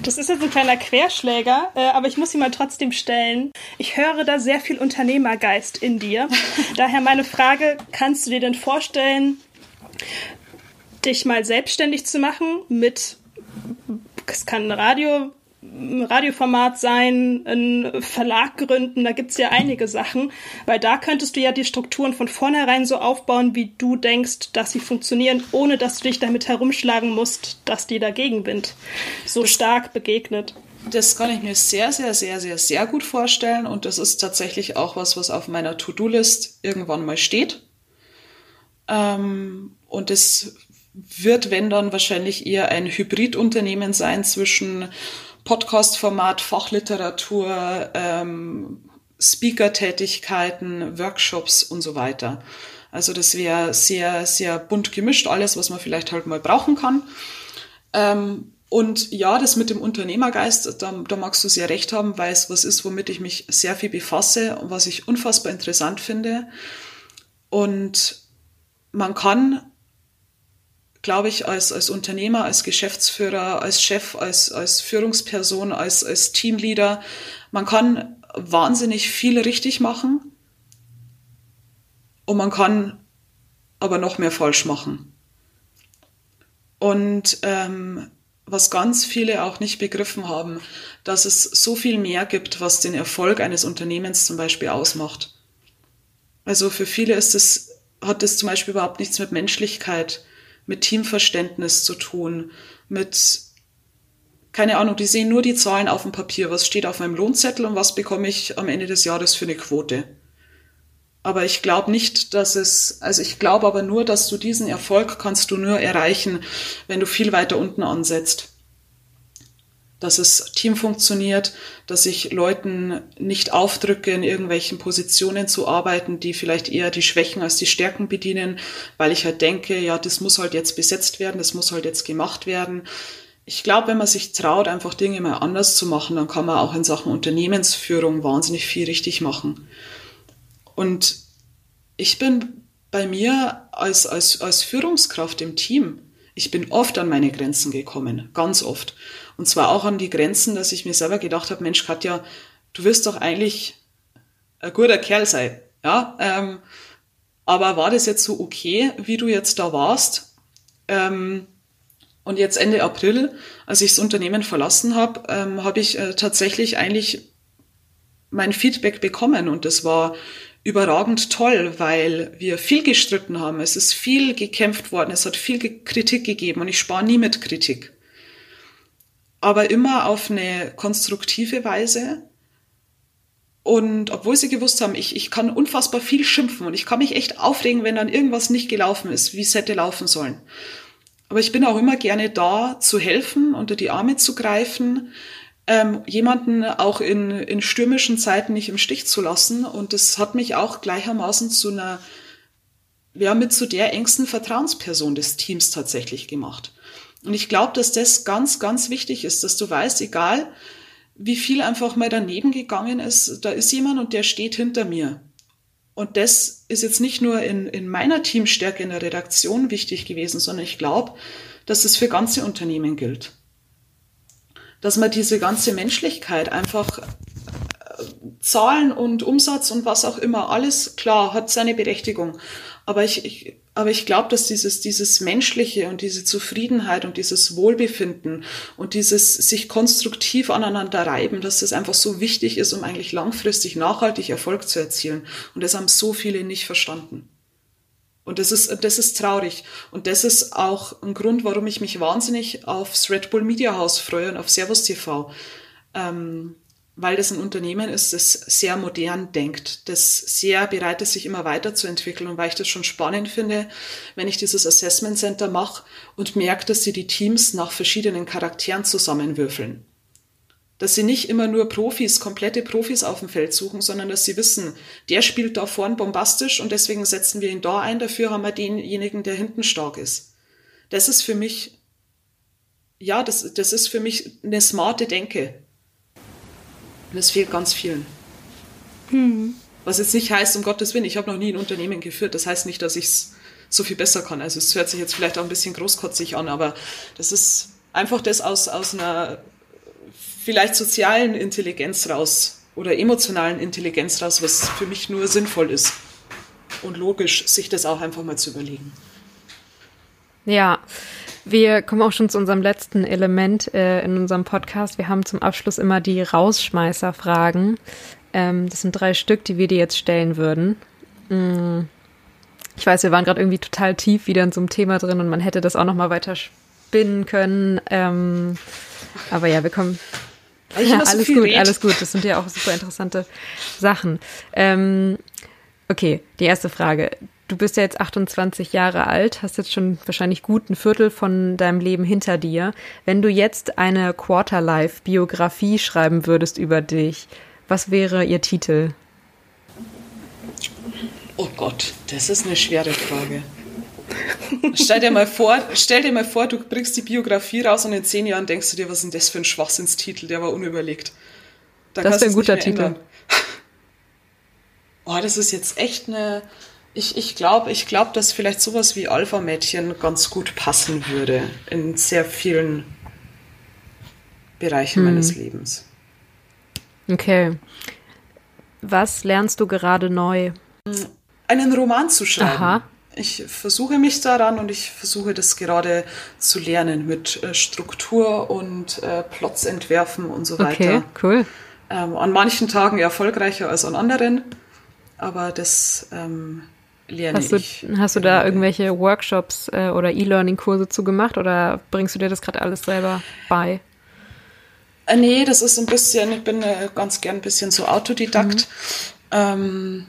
Das ist jetzt ein kleiner Querschläger, äh, aber ich muss ihn mal trotzdem stellen. Ich höre da sehr viel Unternehmergeist in dir. Daher meine Frage, kannst du dir denn vorstellen, dich mal selbstständig zu machen mit, es kann ein Radio, Radioformat sein, einen Verlag gründen, da gibt's ja einige Sachen, weil da könntest du ja die Strukturen von vornherein so aufbauen, wie du denkst, dass sie funktionieren, ohne dass du dich damit herumschlagen musst, dass dir der Gegenwind so stark begegnet. Das kann ich mir sehr, sehr, sehr, sehr, sehr gut vorstellen und das ist tatsächlich auch was, was auf meiner To-Do-List irgendwann mal steht. Ähm, und es wird, wenn dann, wahrscheinlich eher ein Hybridunternehmen sein zwischen Podcast-Format, Fachliteratur, ähm, Speaker-Tätigkeiten, Workshops und so weiter. Also das wäre sehr, sehr bunt gemischt, alles, was man vielleicht halt mal brauchen kann. Ähm, und ja, das mit dem Unternehmergeist, da, da magst du sehr recht haben, weil es was ist, womit ich mich sehr viel befasse und was ich unfassbar interessant finde. Und man kann glaube ich, als, als Unternehmer, als Geschäftsführer, als Chef, als, als Führungsperson, als, als Teamleader, man kann wahnsinnig viel richtig machen und man kann aber noch mehr falsch machen. Und ähm, was ganz viele auch nicht begriffen haben, dass es so viel mehr gibt, was den Erfolg eines Unternehmens zum Beispiel ausmacht. Also für viele ist es, hat das zum Beispiel überhaupt nichts mit Menschlichkeit mit Teamverständnis zu tun, mit, keine Ahnung, die sehen nur die Zahlen auf dem Papier, was steht auf meinem Lohnzettel und was bekomme ich am Ende des Jahres für eine Quote. Aber ich glaube nicht, dass es, also ich glaube aber nur, dass du diesen Erfolg kannst du nur erreichen, wenn du viel weiter unten ansetzt. Dass das Team funktioniert, dass ich Leuten nicht aufdrücke, in irgendwelchen Positionen zu arbeiten, die vielleicht eher die Schwächen als die Stärken bedienen, weil ich halt denke, ja, das muss halt jetzt besetzt werden, das muss halt jetzt gemacht werden. Ich glaube, wenn man sich traut, einfach Dinge mal anders zu machen, dann kann man auch in Sachen Unternehmensführung wahnsinnig viel richtig machen. Und ich bin bei mir als, als, als Führungskraft im Team, ich bin oft an meine Grenzen gekommen, ganz oft. Und zwar auch an die Grenzen, dass ich mir selber gedacht habe, Mensch, Katja, du wirst doch eigentlich ein guter Kerl sein. Ja, ähm, aber war das jetzt so okay, wie du jetzt da warst? Ähm, und jetzt Ende April, als ich das Unternehmen verlassen habe, ähm, habe ich äh, tatsächlich eigentlich mein Feedback bekommen und das war überragend toll, weil wir viel gestritten haben. Es ist viel gekämpft worden, es hat viel Kritik gegeben und ich spare nie mit Kritik aber immer auf eine konstruktive Weise. Und obwohl sie gewusst haben, ich, ich kann unfassbar viel schimpfen und ich kann mich echt aufregen, wenn dann irgendwas nicht gelaufen ist, wie es hätte laufen sollen. Aber ich bin auch immer gerne da, zu helfen, unter die Arme zu greifen, ähm, jemanden auch in, in stürmischen Zeiten nicht im Stich zu lassen. Und das hat mich auch gleichermaßen zu einer, ja, mit zu der engsten Vertrauensperson des Teams tatsächlich gemacht. Und ich glaube, dass das ganz, ganz wichtig ist, dass du weißt, egal wie viel einfach mal daneben gegangen ist, da ist jemand und der steht hinter mir. Und das ist jetzt nicht nur in, in meiner Teamstärke in der Redaktion wichtig gewesen, sondern ich glaube, dass es für ganze Unternehmen gilt. Dass man diese ganze Menschlichkeit einfach Zahlen und Umsatz und was auch immer, alles klar, hat seine Berechtigung. Aber ich, ich aber ich glaube, dass dieses, dieses Menschliche und diese Zufriedenheit und dieses Wohlbefinden und dieses sich konstruktiv aneinander reiben, dass das einfach so wichtig ist, um eigentlich langfristig nachhaltig Erfolg zu erzielen. Und das haben so viele nicht verstanden. Und das ist, das ist traurig. Und das ist auch ein Grund, warum ich mich wahnsinnig aufs Red Bull Media House freue und auf Servus TV. Ähm, weil das ein Unternehmen ist, das sehr modern denkt, das sehr bereit ist, sich immer weiterzuentwickeln und weil ich das schon spannend finde, wenn ich dieses Assessment Center mache und merke, dass sie die Teams nach verschiedenen Charakteren zusammenwürfeln. Dass sie nicht immer nur Profis, komplette Profis auf dem Feld suchen, sondern dass sie wissen, der spielt da vorn bombastisch und deswegen setzen wir ihn da ein, dafür haben wir denjenigen, der hinten stark ist. Das ist für mich, ja, das, das ist für mich eine smarte Denke und das fehlt ganz vielen. Hm. Was jetzt nicht heißt, um Gottes Willen, ich habe noch nie ein Unternehmen geführt. Das heißt nicht, dass ich es so viel besser kann. Also es hört sich jetzt vielleicht auch ein bisschen großkotzig an, aber das ist einfach das aus, aus einer vielleicht sozialen Intelligenz raus oder emotionalen Intelligenz raus, was für mich nur sinnvoll ist und logisch, sich das auch einfach mal zu überlegen. Ja, wir kommen auch schon zu unserem letzten Element äh, in unserem Podcast. Wir haben zum Abschluss immer die Rausschmeißerfragen. Ähm, das sind drei Stück, die wir dir jetzt stellen würden. Mm. Ich weiß, wir waren gerade irgendwie total tief wieder in so einem Thema drin und man hätte das auch noch mal weiter spinnen können. Ähm, aber ja, wir kommen. Ja, alles so gut, red. alles gut. Das sind ja auch super interessante Sachen. Ähm, okay, die erste Frage du bist ja jetzt 28 Jahre alt, hast jetzt schon wahrscheinlich gut ein Viertel von deinem Leben hinter dir. Wenn du jetzt eine Quarterlife-Biografie schreiben würdest über dich, was wäre ihr Titel? Oh Gott, das ist eine schwere Frage. stell, dir mal vor, stell dir mal vor, du bringst die Biografie raus und in zehn Jahren denkst du dir, was ist denn das für ein Schwachsinnstitel, der war unüberlegt. Dann das ist ein guter Titel. Oh, das ist jetzt echt eine, ich, ich glaube, ich glaub, dass vielleicht sowas wie Alpha-Mädchen ganz gut passen würde in sehr vielen Bereichen hm. meines Lebens. Okay. Was lernst du gerade neu? Einen Roman zu schreiben. Aha. Ich versuche mich daran und ich versuche das gerade zu lernen mit äh, Struktur und äh, Plots entwerfen und so weiter. Okay, cool. Ähm, an manchen Tagen erfolgreicher als an anderen, aber das ähm, lerne hast du, ich. Hast du da irgendwelche Workshops äh, oder E-Learning-Kurse zu gemacht oder bringst du dir das gerade alles selber bei? Äh, nee, das ist ein bisschen, ich bin äh, ganz gern ein bisschen so Autodidakt. Mhm. Ähm,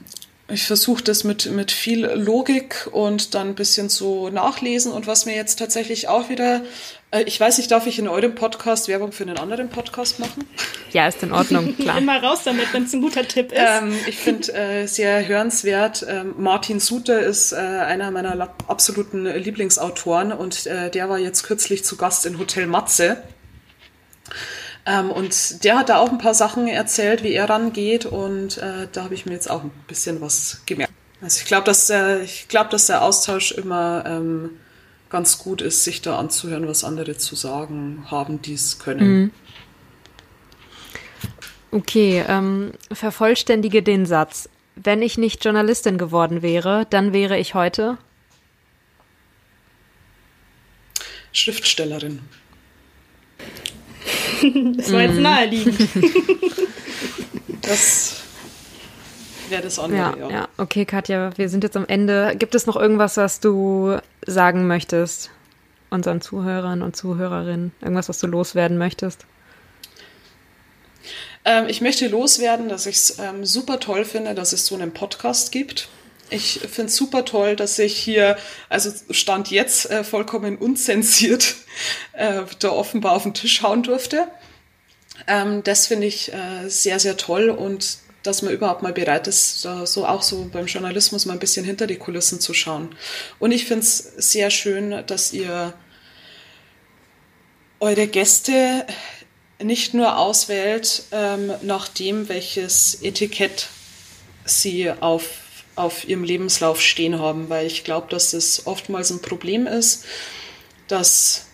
ich versuche das mit, mit viel Logik und dann ein bisschen so nachlesen. Und was mir jetzt tatsächlich auch wieder, ich weiß nicht, darf ich in eurem Podcast Werbung für einen anderen Podcast machen? Ja, ist in Ordnung, klar. Immer raus damit, wenn es ein guter Tipp ist. Ähm, ich finde äh, sehr hörenswert. Ähm, Martin Suter ist äh, einer meiner absoluten Lieblingsautoren und äh, der war jetzt kürzlich zu Gast in Hotel Matze. Ähm, und der hat da auch ein paar Sachen erzählt, wie er rangeht und äh, da habe ich mir jetzt auch ein bisschen was gemerkt. Also ich glaube, dass der, ich glaube, dass der Austausch immer ähm, ganz gut ist, sich da anzuhören, was andere zu sagen haben, die es können. Mhm. Okay, ähm, vervollständige den Satz. Wenn ich nicht Journalistin geworden wäre, dann wäre ich heute Schriftstellerin. das war jetzt mhm. naheliegend. das wäre das andere, ja, ja. Ja, okay, Katja, wir sind jetzt am Ende. Gibt es noch irgendwas, was du sagen möchtest unseren Zuhörern und Zuhörerinnen? Irgendwas, was du loswerden möchtest? Ähm, ich möchte loswerden, dass ich es ähm, super toll finde, dass es so einen Podcast gibt. Ich finde es super toll, dass ich hier, also Stand jetzt äh, vollkommen unzensiert, äh, da offenbar auf den Tisch hauen durfte. Ähm, das finde ich äh, sehr, sehr toll und dass man überhaupt mal bereit ist, da so auch so beim Journalismus mal ein bisschen hinter die Kulissen zu schauen. Und ich finde es sehr schön, dass ihr eure Gäste nicht nur auswählt ähm, nach dem, welches Etikett sie auf auf ihrem Lebenslauf stehen haben, weil ich glaube, dass das oftmals ein Problem ist, dass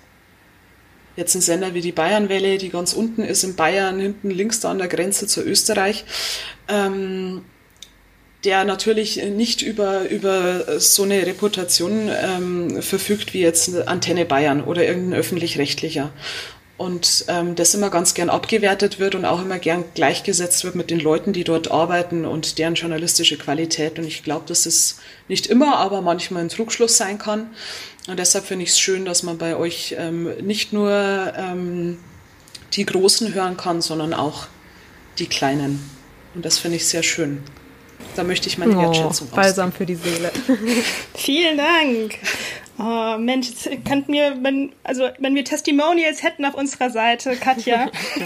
jetzt ein Sender wie die Bayernwelle, die ganz unten ist in Bayern, hinten links da an der Grenze zu Österreich, ähm, der natürlich nicht über, über so eine Reputation ähm, verfügt wie jetzt Antenne Bayern oder irgendein öffentlich-rechtlicher und ähm, das immer ganz gern abgewertet wird und auch immer gern gleichgesetzt wird mit den Leuten, die dort arbeiten und deren journalistische Qualität. Und ich glaube, dass es nicht immer, aber manchmal ein Trugschluss sein kann. Und deshalb finde ich es schön, dass man bei euch ähm, nicht nur ähm, die Großen hören kann, sondern auch die Kleinen. Und das finde ich sehr schön. Da möchte ich meine oh, Wertschätzung oh, Balsam für die Seele. Vielen Dank. Oh, Mensch, könnt mir, wenn, also wenn wir Testimonials hätten auf unserer Seite, Katja,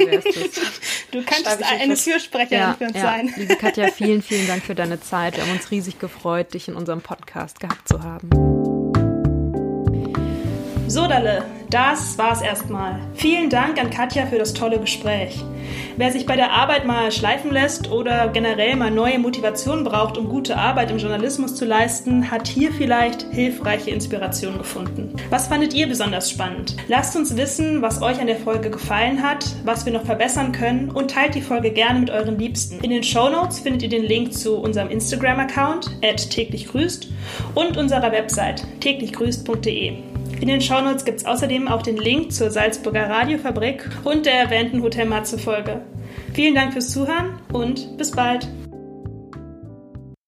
du könntest eine Fürsprecherin ja, für uns ja. sein. Liebe Katja, vielen, vielen Dank für deine Zeit. Wir haben uns riesig gefreut, dich in unserem Podcast gehabt zu haben. So, Dalle, das war's erstmal. Vielen Dank an Katja für das tolle Gespräch. Wer sich bei der Arbeit mal schleifen lässt oder generell mal neue Motivation braucht, um gute Arbeit im Journalismus zu leisten, hat hier vielleicht hilfreiche Inspiration gefunden. Was fandet ihr besonders spannend? Lasst uns wissen, was euch an der Folge gefallen hat, was wir noch verbessern können und teilt die Folge gerne mit euren Liebsten. In den Show Notes findet ihr den Link zu unserem Instagram-Account täglich grüßt und unserer Website täglichgrüßt.de. In den Shownotes gibt es außerdem auch den Link zur Salzburger Radiofabrik und der erwähnten Hotel Matze Folge. Vielen Dank fürs Zuhören und bis bald.